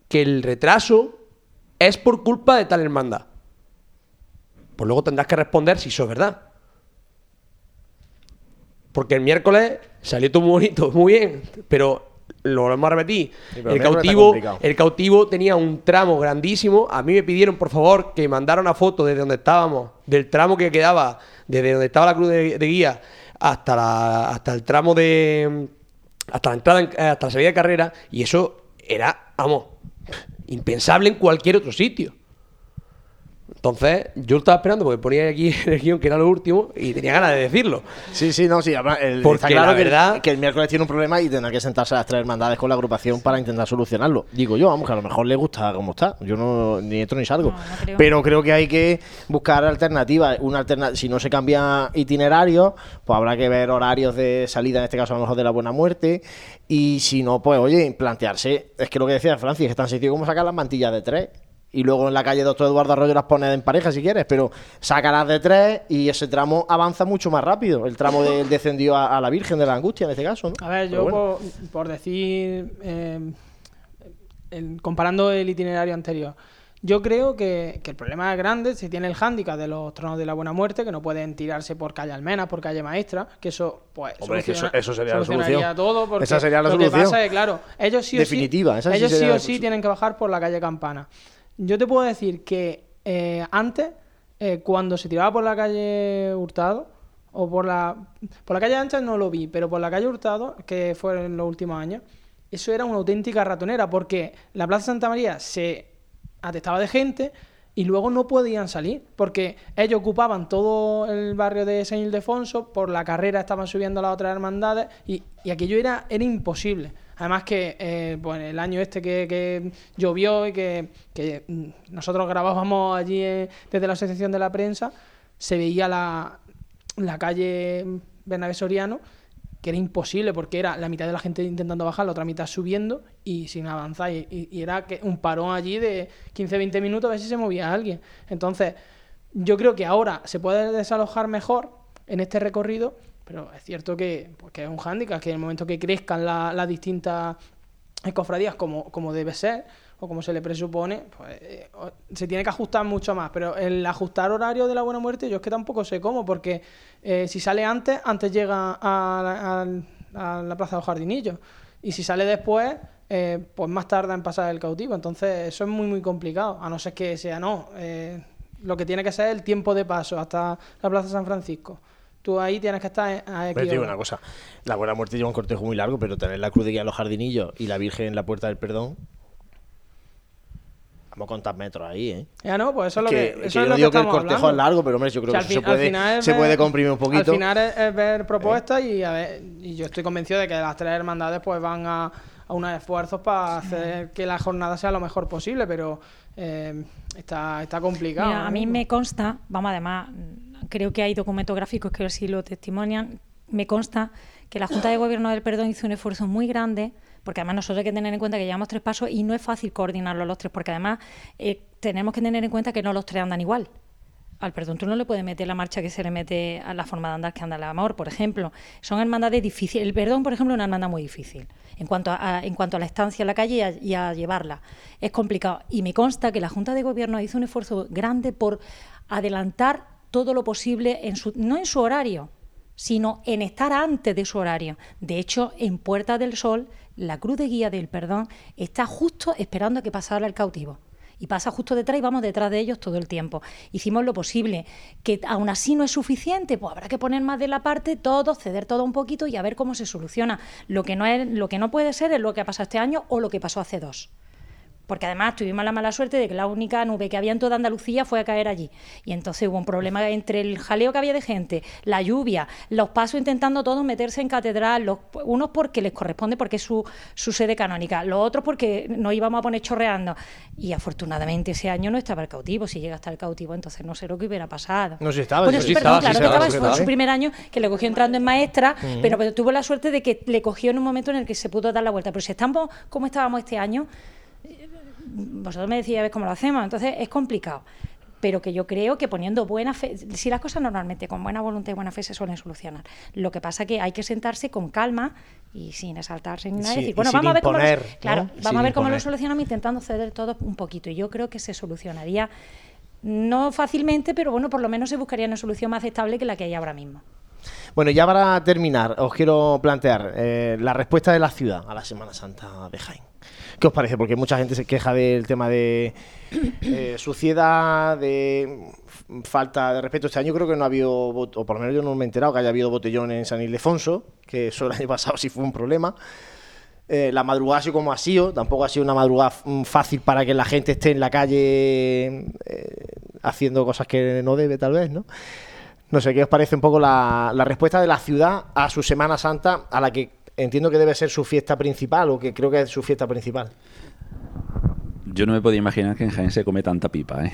S3: que el retraso es por culpa de tal hermandad. Pues luego tendrás que responder si eso es verdad. Porque el miércoles salió todo muy bonito, muy bien, pero lo volvemos a repetir. el, cautivo, el cautivo tenía un tramo grandísimo. A mí me pidieron, por favor, que mandara una foto desde donde estábamos, del tramo que quedaba, desde donde estaba la cruz de, guía hasta, la, hasta el tramo de. hasta la entrada, en- eh, hasta la salida de carrera, y eso era, vamos, impensable en cualquier otro sitio. Entonces, yo estaba esperando porque ponía aquí en el guion que era lo último y tenía ganas de decirlo.
S1: Sí, sí, no, sí. además, el-
S3: Porque
S1: está claro
S3: la
S1: que, el-
S3: verdad-
S1: que el miércoles tiene un problema y tendrá que sentarse a las tres hermandades con la agrupación para intentar solucionarlo. Digo yo, vamos, que a lo mejor le gusta como está. Yo no ni entro ni salgo.
S5: No, no creo.
S1: Pero creo que hay que buscar alternativas. Una alterna si no se cambia itinerario, pues habrá que ver horarios de salida, en este caso a lo mejor de la Buena Muerte. Y si no, pues oye, plantearse. Es que lo que decía Francis, es tan sencillo como sacar las mantillas de tres. Y luego en la calle Doctor Eduardo Arroyo las pones en pareja si quieres, pero sácalas de tres y ese tramo avanza mucho más rápido. El tramo del descendió a, a la Virgen de la Angustia en este caso, ¿no?
S4: A ver,
S1: Pero
S4: yo
S1: bueno.
S4: por, por decir, eh, el- comparando el itinerario anterior, yo creo que, que el problema es grande, se tiene el hándicap de los tronos de la buena muerte, que no pueden tirarse por calle Almena, por calle Maestra, que eso, pues,
S1: Hombre, es que eso- eso sería la solución.
S4: todo, porque
S1: Esa sería la
S4: lo que pasa es, claro, ellos sí o
S1: Definitiva,
S4: sí,
S1: esa sí
S4: ellos sí o
S1: la
S4: sí
S1: solución.
S4: tienen que bajar por la calle Campana. Yo te puedo decir que eh, antes, eh, cuando se tiraba por la calle Hurtado, o por la, por la calle Ancha no lo vi, pero por la calle Hurtado, que fue en los últimos años, eso era una auténtica ratonera, porque la Plaza Santa María se atestaba de gente y luego no podían salir, porque ellos ocupaban todo el barrio de San Ildefonso, por la carrera estaban subiendo las otras hermandades, y, y aquello era, era imposible. Además que eh, pues, el año este que, llovió y que, mm, nosotros grabábamos allí eh, desde la Asociación de la Prensa, se veía la, la calle Bernabé Soriano, que era imposible porque era la mitad de la gente intentando bajar, la otra mitad subiendo y sin avanzar. Y, y- y era que un parón allí de 15-20 minutos a ver si se movía alguien. Entonces, yo creo que ahora se puede desalojar mejor en este recorrido, pero es cierto que, pues, es un hándicap, que en el momento que crezcan la- las distintas cofradías como, como debe ser o como se le presupone, pues eh, se tiene que ajustar mucho más. Pero el ajustar horario de la buena muerte, yo es que tampoco sé cómo, porque eh, si sale antes, antes llega a la, Plaza de los Jardinillos. Y si sale después, eh, pues más tarda en pasar el cautivo. Entonces, eso es muy, muy complicado. A no ser que sea no. eh, lo que tiene que ser el tiempo de paso hasta la Plaza San Francisco. Tú ahí tienes que estar a
S1: Pero
S4: X
S1: te digo una cosa, la Buena Muerte lleva un cortejo muy largo, pero tener la cruz de guía en los jardinillos y la Virgen en la Puerta del Perdón... Vamos a contar metros ahí, ¿eh?
S4: Ya no, pues eso es lo
S1: que,
S4: que,
S1: que
S4: eso
S1: yo
S4: es
S1: no
S4: lo
S1: digo que el cortejo
S4: hablando.
S1: es largo, pero hombre, yo creo
S4: O sea,
S1: que eso
S4: fin-
S1: se puede, se
S4: ver-
S1: puede comprimir un poquito.
S4: Al final es, es ver propuestas y, a ver, y yo estoy convencido de que las tres hermandades pues van a, a unos esfuerzos para hacer que la jornada sea lo mejor posible, pero eh, está, está complicado.
S5: Mira, a mí me consta, vamos, además, creo que hay documentos gráficos que así lo testimonian, me consta que la Junta de Gobierno del Perdón hizo un esfuerzo muy grande, porque además nosotros hay que tener en cuenta que llevamos tres pasos y no es fácil coordinarlos los tres, porque además eh, tenemos que tener en cuenta que no los tres andan igual. Al perdón tú no le puedes meter la marcha que se le mete a la forma de andar que anda el amor, por ejemplo. Son hermandades difíciles. El perdón, por ejemplo, es una hermandad muy difícil en cuanto a, a- en cuanto a la estancia en la calle y a, y a llevarla. Es complicado. Y me consta que la Junta de Gobierno hizo un esfuerzo grande por adelantar todo lo posible, en su, no en su horario, sino en estar antes de su horario. De hecho, en Puerta del Sol, la cruz de guía del perdón está justo esperando a que pasara el cautivo. Y pasa justo detrás y vamos detrás de ellos todo el tiempo. Hicimos lo posible. Que aún así no es suficiente, pues habrá que poner más de la parte, todo, ceder todo un poquito y a ver cómo se soluciona. Lo que no, es, lo que no puede ser es lo que ha pasado este año o lo que pasó hace dos. Porque además tuvimos la mala suerte de que la única nube que había en toda Andalucía fue a caer allí. Y entonces hubo un problema entre el jaleo que había de gente, la lluvia, los pasos intentando todos meterse en catedral, los, unos porque les corresponde porque es su, su sede canónica, los otros porque nos íbamos a poner chorreando. Y afortunadamente ese año no estaba el cautivo. Si llega hasta el cautivo, entonces no sé lo que hubiera pasado.
S1: No, sí estaba,
S5: Bueno,
S1: sí
S5: sí,
S3: estaba,
S5: perdón,
S3: sí
S5: claro
S3: estaba,
S5: estaba,
S3: sí
S5: fue su primer año que le cogió entrando en maestra, pero, pero tuvo la suerte de que le cogió en un momento en el que se pudo dar la vuelta. Pero si estamos como estábamos este año, vosotros me a ver cómo lo hacemos, entonces es complicado. pero que yo creo que poniendo buena fe, si las cosas normalmente con buena voluntad y buena fe se suelen solucionar. Lo que pasa que hay que sentarse con calma y sin exaltarse ni nada.
S1: Sí,
S5: decir, bueno, vamos a ver cómo, lo- claro,
S1: Sin
S5: vamos a ver cómo lo solucionamos intentando ceder todo un poquito. Y yo creo que se solucionaría, no fácilmente, pero bueno, por lo menos se buscaría una solución más aceptable que la que hay ahora mismo.
S1: Bueno, ya para terminar, os quiero plantear eh, la respuesta de la ciudad a la Semana Santa de Jaén. ¿Qué os parece? Porque mucha gente se queja del tema de eh, suciedad, de falta de respeto. Este año creo que no ha habido, o por lo menos yo no me he enterado que haya habido botellón en San Ildefonso, que eso el año pasado sí fue un problema. Eh, la madrugada ha sido como ha sido, tampoco ha sido una madrugada mm, fácil para que la gente esté en la calle eh, haciendo cosas que no debe, tal vez, ¿no? No sé, ¿qué os parece un poco la, la respuesta de la ciudad a su Semana Santa, a la que entiendo que debe ser su fiesta principal, o que creo que es su fiesta principal?
S6: Yo no me podía imaginar que en Jaén se come tanta pipa, ¿eh?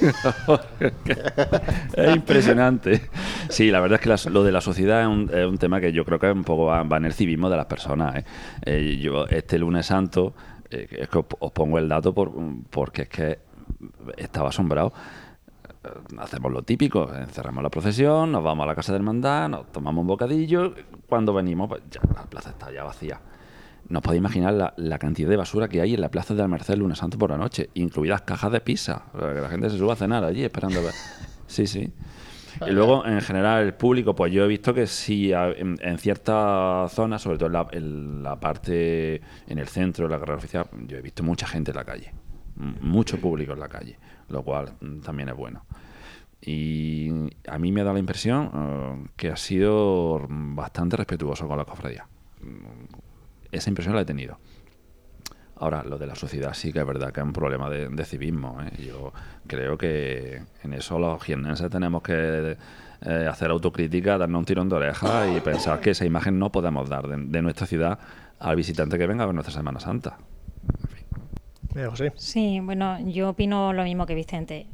S6: es impresionante. Sí, la verdad es que lo de la sociedad es un, es tema que yo creo que un poco va, va en el civismo de las personas. ¿eh? Eh, yo este lunes santo, eh, es que os, os pongo el dato por, porque es que estaba asombrado. Eh, Hacemos lo típico, encerramos la procesión, nos vamos a la casa del hermandad, nos tomamos un bocadillo. Cuando venimos, pues ya la plaza está ya vacía. No os podéis imaginar la, la cantidad de basura que hay en la plaza de Almerced el lunes santo por la noche, incluidas cajas de pizza. Que la gente se sube a cenar allí esperando a ver. Sí, sí. Y luego, en general, el público, pues yo he visto que sí, en, en ciertas zonas, sobre todo en la, en la parte, en el centro de la carrera oficial, yo he visto mucha gente en la calle. Mucho público en la calle, lo cual mm, también es bueno. Y a mí me da la impresión eh, que ha sido bastante respetuoso con la cofradía. Esa impresión la he tenido. Ahora, lo de la sociedad sí que es verdad que es un problema de, de civismo. ¿eh? Yo creo que en eso los jiennenses tenemos que eh, hacer autocrítica, darnos un tirón de oreja y pensar que esa imagen no podemos dar de, de nuestra ciudad al visitante que venga a ver nuestra Semana Santa.
S1: Mira, José.
S5: Sí, bueno, yo opino lo mismo que Vicente.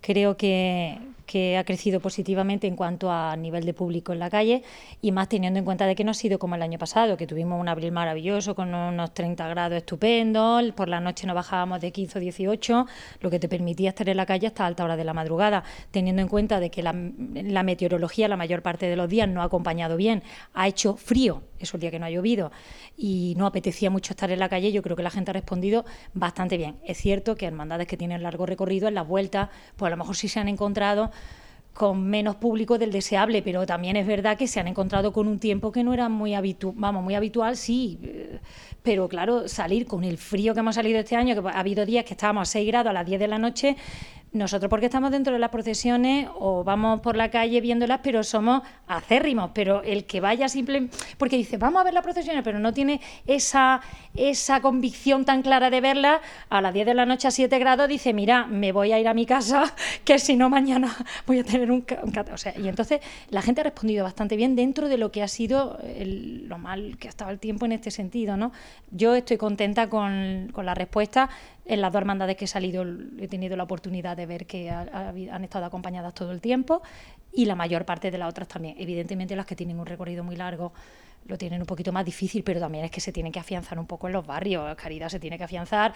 S5: Creo que, que ha crecido positivamente en cuanto a nivel de público en la calle y más teniendo en cuenta de que no ha sido como el año pasado, que tuvimos un abril maravilloso con unos 30 grados estupendos, por la noche no bajábamos de 15 o 18, lo que te permitía estar en la calle hasta alta hora de la madrugada, teniendo en cuenta de que la, la meteorología la mayor parte de los días no ha acompañado bien, ha hecho frío, eso el día que no ha llovido, y no apetecía mucho estar en la calle, yo creo que la gente ha respondido bastante bien. Es cierto que hermandades que tienen largo recorrido en las vueltas, pues a lo mejor sí se han encontrado con menos público del deseable, pero también es verdad que se han encontrado con un tiempo que no era muy habitual, vamos, muy habitual, sí, eh, pero claro, salir con el frío que hemos salido este año, que ha habido días que estábamos a 6 grados a las 10 de la noche, nosotros porque estamos dentro de las procesiones o vamos por la calle viéndolas, pero somos acérrimos, pero el que vaya simplemente, porque dice, vamos a ver las procesiones, pero no tiene esa, esa convicción tan clara de verlas, a las 10 de la noche a 7 grados dice, mira, me voy a ir a mi casa, que si no mañana voy a tener un... un cat-". o sea, y entonces la gente ha respondido bastante bien dentro de lo que ha sido el- lo mal que ha estado el tiempo en este sentido, ¿no? Yo estoy contenta con, con la respuesta. En las dos hermandades que he salido he tenido la oportunidad de ver que han estado acompañadas todo el tiempo y la mayor parte de las otras también. Evidentemente las que tienen un recorrido muy largo lo tienen un poquito más difícil, pero también es que se tienen que afianzar un poco en los barrios. Caridad se tiene que afianzar.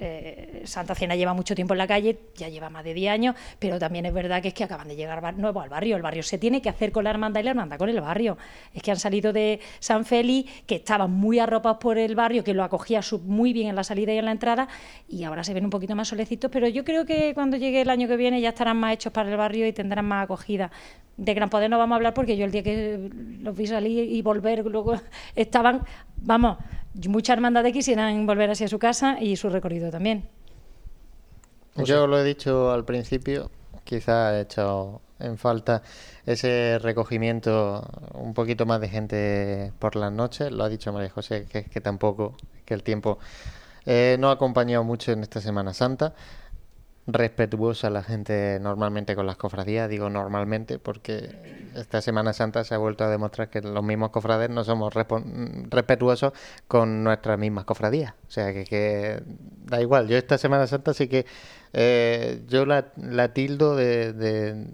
S5: Eh, Santa Cena lleva mucho tiempo en la calle, ya lleva más de 10 años, pero también es verdad que es que acaban de llegar nuevos al barrio. El barrio se tiene que hacer con la hermandad y la hermandad con el barrio. Es que han salido de San Félix, que estaban muy arropados por el barrio, que lo acogía muy bien en la salida y en la entrada, y ahora se ven un poquito más solecitos, pero yo creo que cuando llegue el año que viene ya estarán más hechos para el barrio y tendrán más acogida. De Gran Poder no vamos a hablar porque yo el día que los vi salir y volver, luego estaban, vamos, muchas hermandades quisieran volver hacia su casa y su recorrido también.
S2: Yo lo he dicho al principio, quizá he hecho en falta ese recogimiento, un poquito más de gente por las noches. Lo ha dicho María José, que, que tampoco, que el tiempo eh, no ha acompañado mucho en esta Semana Santa. Respetuosa la gente normalmente con las cofradías, digo normalmente, porque esta Semana Santa se ha vuelto a demostrar que los mismos cofrades no somos respetuosos con nuestras mismas cofradías. O sea que, que da igual. Yo esta Semana Santa sí que eh, yo la, la tildo de,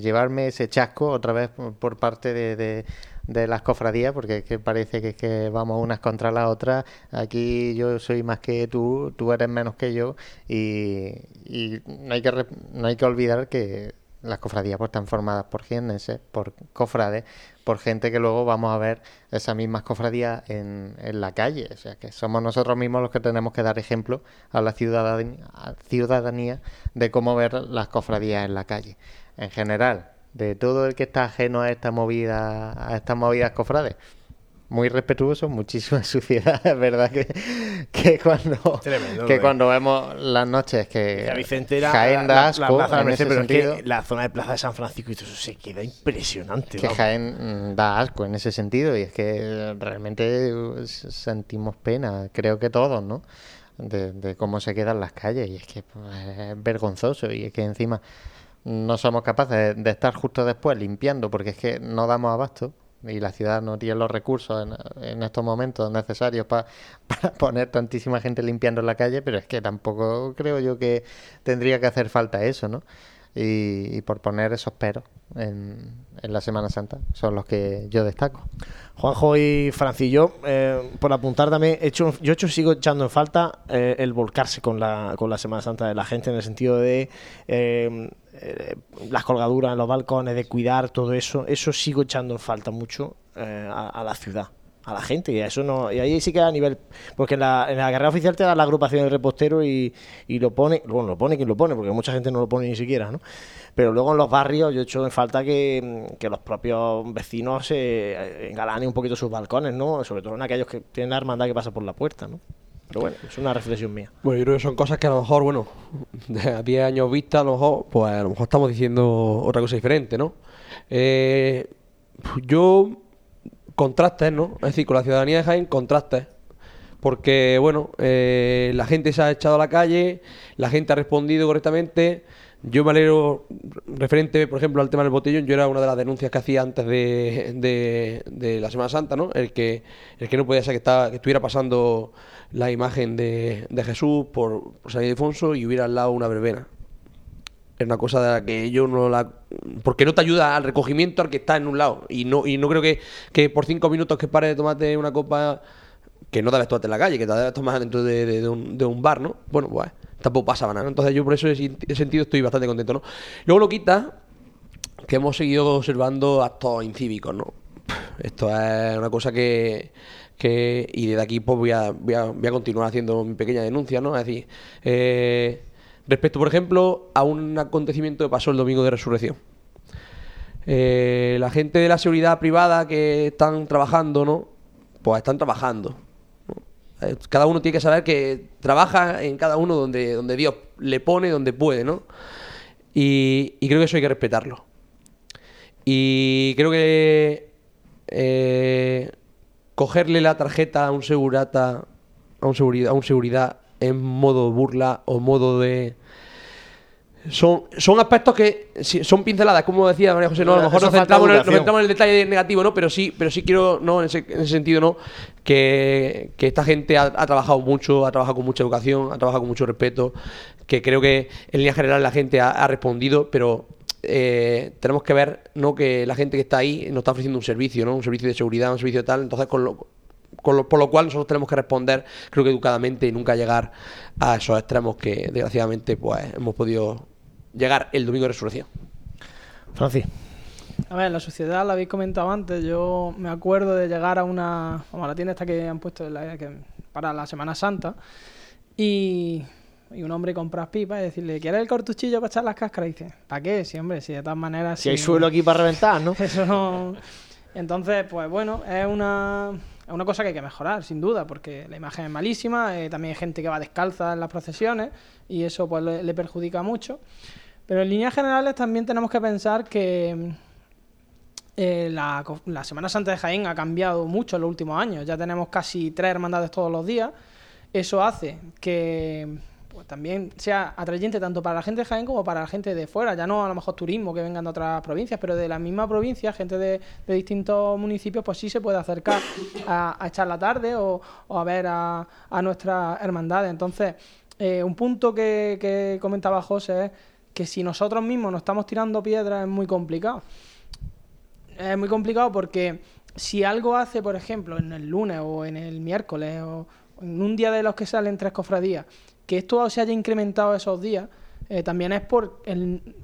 S2: llevarme ese chasco otra vez por, parte de- de las cofradías, porque es que parece que, vamos unas contra las otras. Aquí yo soy más que tú, tú eres menos que yo, y, no, hay que, no hay que olvidar que las cofradías pues, están formadas por jienenses, por cofrades, por gente que luego vamos a ver esas mismas cofradías en, en la calle. O sea, que somos nosotros mismos los que tenemos que dar ejemplo a la ciudadanía, ciudadanía de cómo ver las cofradías en la calle. En general, de todo el que está ajeno a esta movida, a estas movidas cofrades. Muy respetuoso, muchísima suciedad, es verdad que, que cuando
S1: Tremendo,
S2: que
S1: lo
S2: cuando vemos las noches que
S1: La Vicente era
S2: Jaén
S1: la,
S2: da asco
S1: la plaza
S2: en ese
S1: pero es
S2: sentido.
S1: que la zona de Plaza de San Francisco y todo eso se queda impresionante.
S2: que
S1: vamos.
S2: Jaén mm, da asco en ese sentido y es que realmente uh, sentimos pena, creo que todos, ¿no? De, de cómo se quedan las calles y es que pues, es vergonzoso y es que encima no somos capaces de, de estar justo después limpiando porque es que no damos abasto y la ciudad no tiene los recursos en, estos momentos necesarios pa- para poner tantísima gente limpiando la calle, pero es que tampoco creo yo que tendría que hacer falta eso, ¿no? Y, y por poner esos peros en, la Semana Santa son los que yo destaco.
S1: Juanjo y Francis, yo, eh, por apuntar también, he hecho, yo he hecho, sigo echando en falta eh, el volcarse con la, con la Semana Santa de la gente en el sentido de eh, eh, las colgaduras en los balcones, de cuidar todo eso. Eso sigo echando en falta mucho a la ciudad, a la gente. Y eso no, y ahí sí que a nivel, porque en la, en la carrera oficial te da la agrupación de reposteros y, y lo pone, bueno, lo pone quien lo pone, porque mucha gente no lo pone ni siquiera, ¿no? Pero luego en los barrios yo echo en falta que, que los propios vecinos eh, engalanen un poquito sus balcones, ¿no? Sobre todo en aquellos que tienen la hermandad que pasa por la puerta, ¿no? Pero bueno, es una reflexión mía.
S3: Bueno, yo creo que son cosas que a lo mejor, bueno, a 10 años vista, a lo mejor, pues a lo mejor estamos diciendo otra cosa diferente, ¿no? Eh, yo, contrastes, ¿no? Es decir, con la ciudadanía de Jaén, contrastes. Porque, bueno, eh, la gente se ha echado a la calle, la gente ha respondido correctamente. Yo me alegro, referente, por ejemplo, al tema del botellón, yo era una de las denuncias que hacía antes de, de- la Semana Santa, ¿no? El que, el que no podía ser que, estaba, que estuviera pasando la imagen de, de Jesús por, por San Ildefonso y hubiera al lado una verbena. Es una cosa que yo no la... Porque no te ayuda al recogimiento al que está en un lado. Y no, y no creo que, que por cinco minutos que pares de tomarte una copa que no debes tomarte en la calle, que te debes tomar dentro de, un, de un bar, ¿no? Bueno, pues tampoco pasaba nada. ¿no? Entonces yo por eso ese ese sentido estoy bastante contento, ¿no? Luego lo quita que hemos seguido observando actos incívicos, ¿no? Esto es una cosa que, que y desde aquí pues voy a, voy a, voy a continuar haciendo mi pequeña denuncia, ¿no? Es decir, eh, respecto, por ejemplo, a un acontecimiento que pasó el domingo de resurrección. Eh, la gente de la seguridad privada que están trabajando, ¿no? Pues están trabajando. Eh, Cada uno tiene que saber que trabaja en cada uno donde, donde Dios le pone, donde puede, ¿no? Y, y creo que eso hay que respetarlo. Y creo que eh, cogerle la tarjeta a un segurata, a un seguridad, a un seguridad en modo burla o modo de son, son aspectos que son pinceladas, como decía María José, no, a lo mejor nos centramos, en el, nos centramos en el detalle negativo, ¿no? Pero sí, pero sí quiero, no, en ese, en ese sentido, ¿no? Que, que esta gente ha, ha trabajado mucho, ha trabajado con mucha educación, ha trabajado con mucho respeto, que creo que en línea general la gente ha, ha respondido, pero eh, tenemos que ver, ¿no? Que la gente que está ahí nos está ofreciendo un servicio, ¿no? Un servicio de seguridad, un servicio de tal, entonces con lo, con lo- por lo cual nosotros tenemos que responder, creo que educadamente y nunca llegar a esos extremos que desgraciadamente pues hemos podido llegar el domingo de resurrección.
S1: Francis.
S4: A ver, la sociedad, la habéis comentado antes, yo me acuerdo de llegar a una, vamos, a la tienda esta que han puesto en la- que- para la Semana Santa y, y un hombre comprar pipas y decirle, ¿quieres el cortuchillo para echar las cáscaras? Y dice, ¿para qué? Sí, hombre, si de todas maneras...
S1: Si hay suelo aquí para reventar, ¿no?
S4: Eso no... Entonces, pues bueno, es una, es una cosa que hay que mejorar, sin duda, porque la imagen es malísima, eh, también hay gente que va descalza en las procesiones y eso pues le, le perjudica mucho. Pero en líneas generales también tenemos que pensar que eh, la, la Semana Santa de Jaén ha cambiado mucho en los últimos años. Ya tenemos casi tres hermandades todos los días. Eso hace que pues, también sea atrayente tanto para la gente de Jaén como para la gente de fuera. Ya no a lo mejor turismo que vengan de otras provincias, pero de la misma provincia, gente de, de distintos municipios, pues sí se puede acercar a, a echar la tarde o, o a ver a, a nuestras hermandades. Entonces, eh, un punto que, que comentaba José es que si nosotros mismos nos estamos tirando piedras es muy complicado. Es muy complicado porque si algo hace, por ejemplo, en el lunes o en el miércoles o en un día de los que salen tres cofradías, que esto se haya incrementado esos días, eh, también es por, el,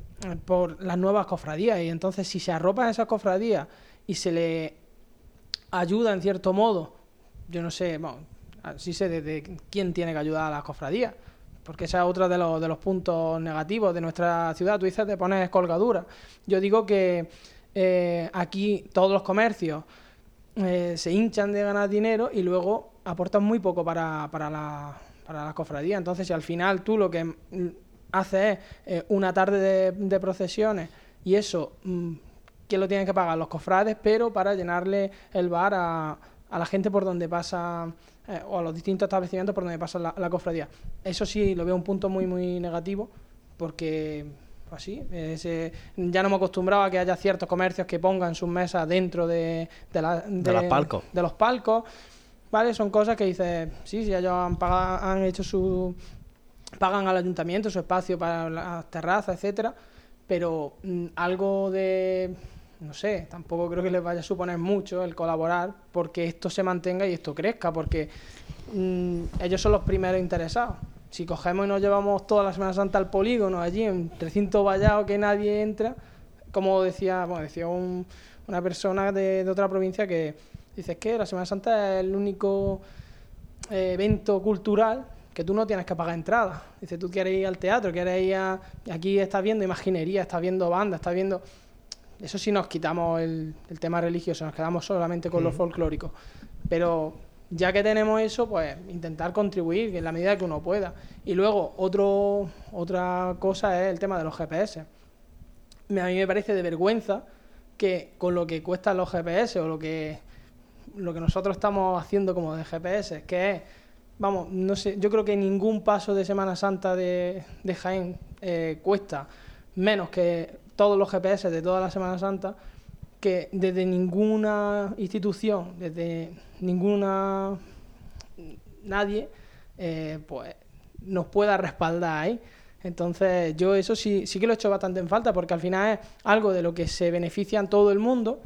S4: por las nuevas cofradías. Y entonces, si se arropan esas cofradías y se le ayuda en cierto modo, yo no sé, bueno, sí sé de, quién tiene que ayudar a las cofradías, porque ese es otro de los, de los puntos negativos de nuestra ciudad. Tú dices de poner colgadura. Yo digo que eh, aquí todos los comercios eh, se hinchan de ganar dinero y luego aportan muy poco para, para la, para la cofradía. Entonces, si al final tú lo que haces es eh, una tarde de, procesiones y eso, mm, ¿quién lo tiene que pagar? Los cofrades, pero para llenarle el bar a, a la gente por donde pasa eh, o a los distintos establecimientos por donde pasa la, cofradía. Eso sí lo veo un punto muy, muy negativo porque así. Pues ya no me acostumbraba a que haya ciertos comercios que pongan sus mesas dentro de, de,
S1: los palcos.
S4: De los palcos. ¿Vale? Son cosas que dices, sí, sí, ellos han, pagado, han hecho su. pagan al ayuntamiento su espacio para las terrazas, etcétera, pero mm, algo de no sé, tampoco creo que les vaya a suponer mucho el colaborar porque esto se mantenga y esto crezca, porque mm, ellos son los primeros interesados. Si cogemos y nos llevamos toda la Semana Santa al polígono, allí en recinto vallado que nadie entra, como decía, bueno, decía una persona de, otra provincia que dice que la Semana Santa es el único eh, evento cultural que tú no tienes que pagar entrada. Dice, tú quieres ir al teatro, quieres ir a... Aquí estás viendo imaginería, estás viendo banda, estás viendo eso sí nos quitamos el, tema religioso, nos quedamos solamente con lo folclórico. Pero ya que tenemos eso, pues intentar contribuir en la medida que uno pueda. Y luego, otro, otra cosa es el tema de los GPS. A mí me parece de vergüenza que con lo que cuestan los GPS o lo que, lo que nosotros estamos haciendo como de GPS, que es, vamos, no sé, yo creo que ningún paso de Semana Santa de, de Jaén eh, cuesta menos que todos los GPS de toda la Semana Santa, que desde ninguna institución, desde ninguna nadie, eh, pues nos pueda respaldar ahí. Entonces, yo eso sí, sí que lo he hecho bastante en falta, porque al final es algo de lo que se benefician todo el mundo,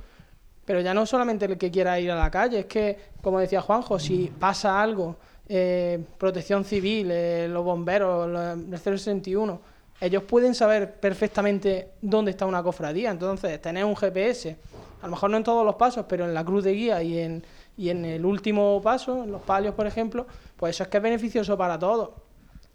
S4: pero ya no solamente el que quiera ir a la calle, es que, como decía Juanjo, si pasa algo, eh, protección civil, eh, los bomberos, el 061, ellos pueden saber perfectamente dónde está una cofradía. Entonces, tener un GPS, a lo mejor no en todos los pasos, pero en la cruz de guía y en, y en el último paso, en los palios, por ejemplo, pues eso es que es beneficioso para todos.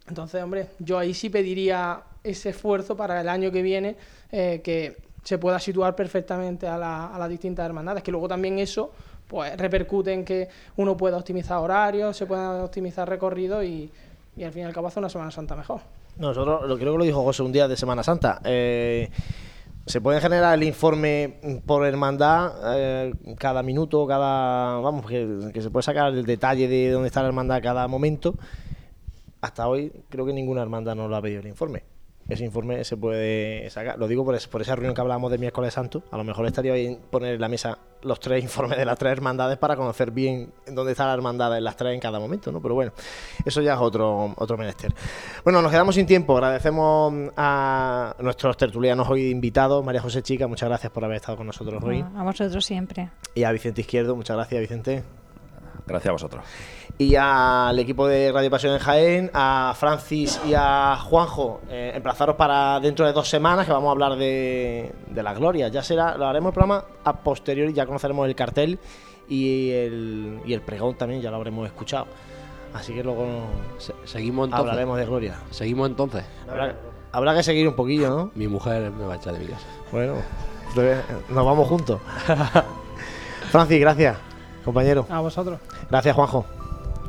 S4: Entonces, hombre, yo ahí sí pediría ese esfuerzo para el año que viene, eh, que se pueda situar perfectamente a, las distintas hermandades, que luego también eso pues repercute en que uno pueda optimizar horarios, se pueda optimizar recorrido y, y al fin y al cabo hace una Semana Santa mejor.
S1: Nosotros, lo creo que lo dijo José un día de Semana Santa. Eh, se puede generar el informe por hermandad eh, cada minuto, cada. Vamos, que, se puede sacar el detalle de dónde está la hermandad cada momento. Hasta hoy creo que ninguna hermandad nos lo ha pedido el informe ese informe se puede sacar. Lo digo por, por esa reunión que hablábamos de miércoles santo. A lo mejor estaría bien poner en la mesa los tres informes de las tres hermandades para conocer bien dónde está la hermandad en las tres en cada momento, ¿no? Pero bueno, eso ya es otro, otro menester. Bueno, nos quedamos sin tiempo. Agradecemos a nuestros tertulianos hoy invitados. María José Chica, muchas gracias por haber estado con nosotros hoy.
S5: A vosotros siempre.
S1: Y a Vicente Izquierdo, muchas gracias, Vicente.
S6: Gracias a vosotros
S1: y al equipo de Radio Pasión en Jaén, a Francis y a Juanjo, eh, emplazaros para dentro de dos semanas que vamos a hablar de, la gloria. Ya será, lo haremos el programa a posteriori, ya conoceremos el cartel y el, y el pregón también, ya lo habremos escuchado. Así que luego
S3: seguimos
S1: hablaremos de gloria.
S3: Seguimos entonces.
S1: Habrá, que seguir un poquillo, ¿no?
S3: Mi mujer me va a echar de mi casa.
S1: Bueno, nos vamos juntos. Francis, gracias, compañero.
S4: A vosotros.
S1: Gracias, Juanjo.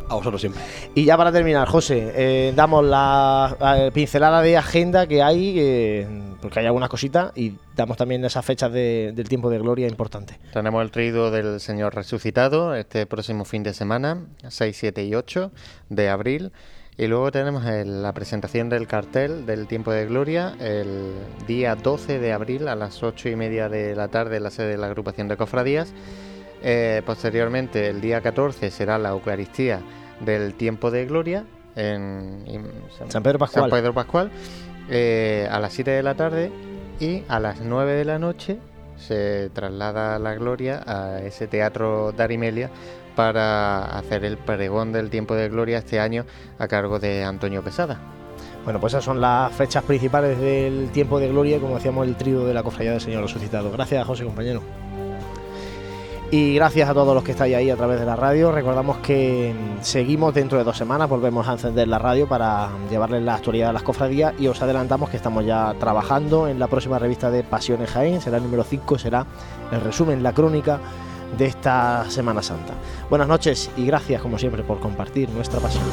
S3: A vosotros siempre.
S1: Y ya para terminar, José, eh, damos la, pincelada de agenda que hay, porque hay algunas cositas, y damos también esas fechas del tiempo de gloria importante.
S2: Tenemos el trido del Señor resucitado este próximo fin de semana, 6, 7 y 8 de abril. Y luego tenemos la presentación del cartel del tiempo de gloria el día 12 de abril a las 8 y media de la tarde en la sede de la agrupación de cofradías. Eh, posteriormente, el día 14 será la Eucaristía del tiempo de gloria en,
S1: San Pedro Pascual,
S2: San Pedro Pascual eh, a las 7 de la tarde y a las 9 de la noche se traslada la gloria a ese teatro de Arimelia para hacer el pregón del tiempo de gloria este año a cargo de Antonio Pesada.
S1: Bueno, pues esas son las fechas principales del tiempo de gloria, como decíamos, el trío de la cofradía del Señor resucitado. Gracias, José, compañero. Y gracias a todos los que estáis ahí a través de la radio. Recordamos que seguimos dentro de dos semanas, volvemos a encender la radio para llevarles la actualidad de las cofradías y os adelantamos que estamos ya trabajando en la próxima revista de Pasiones Jaén, será el número 5, será el resumen, la crónica de esta Semana Santa. Buenas noches y gracias como siempre por compartir nuestra pasión.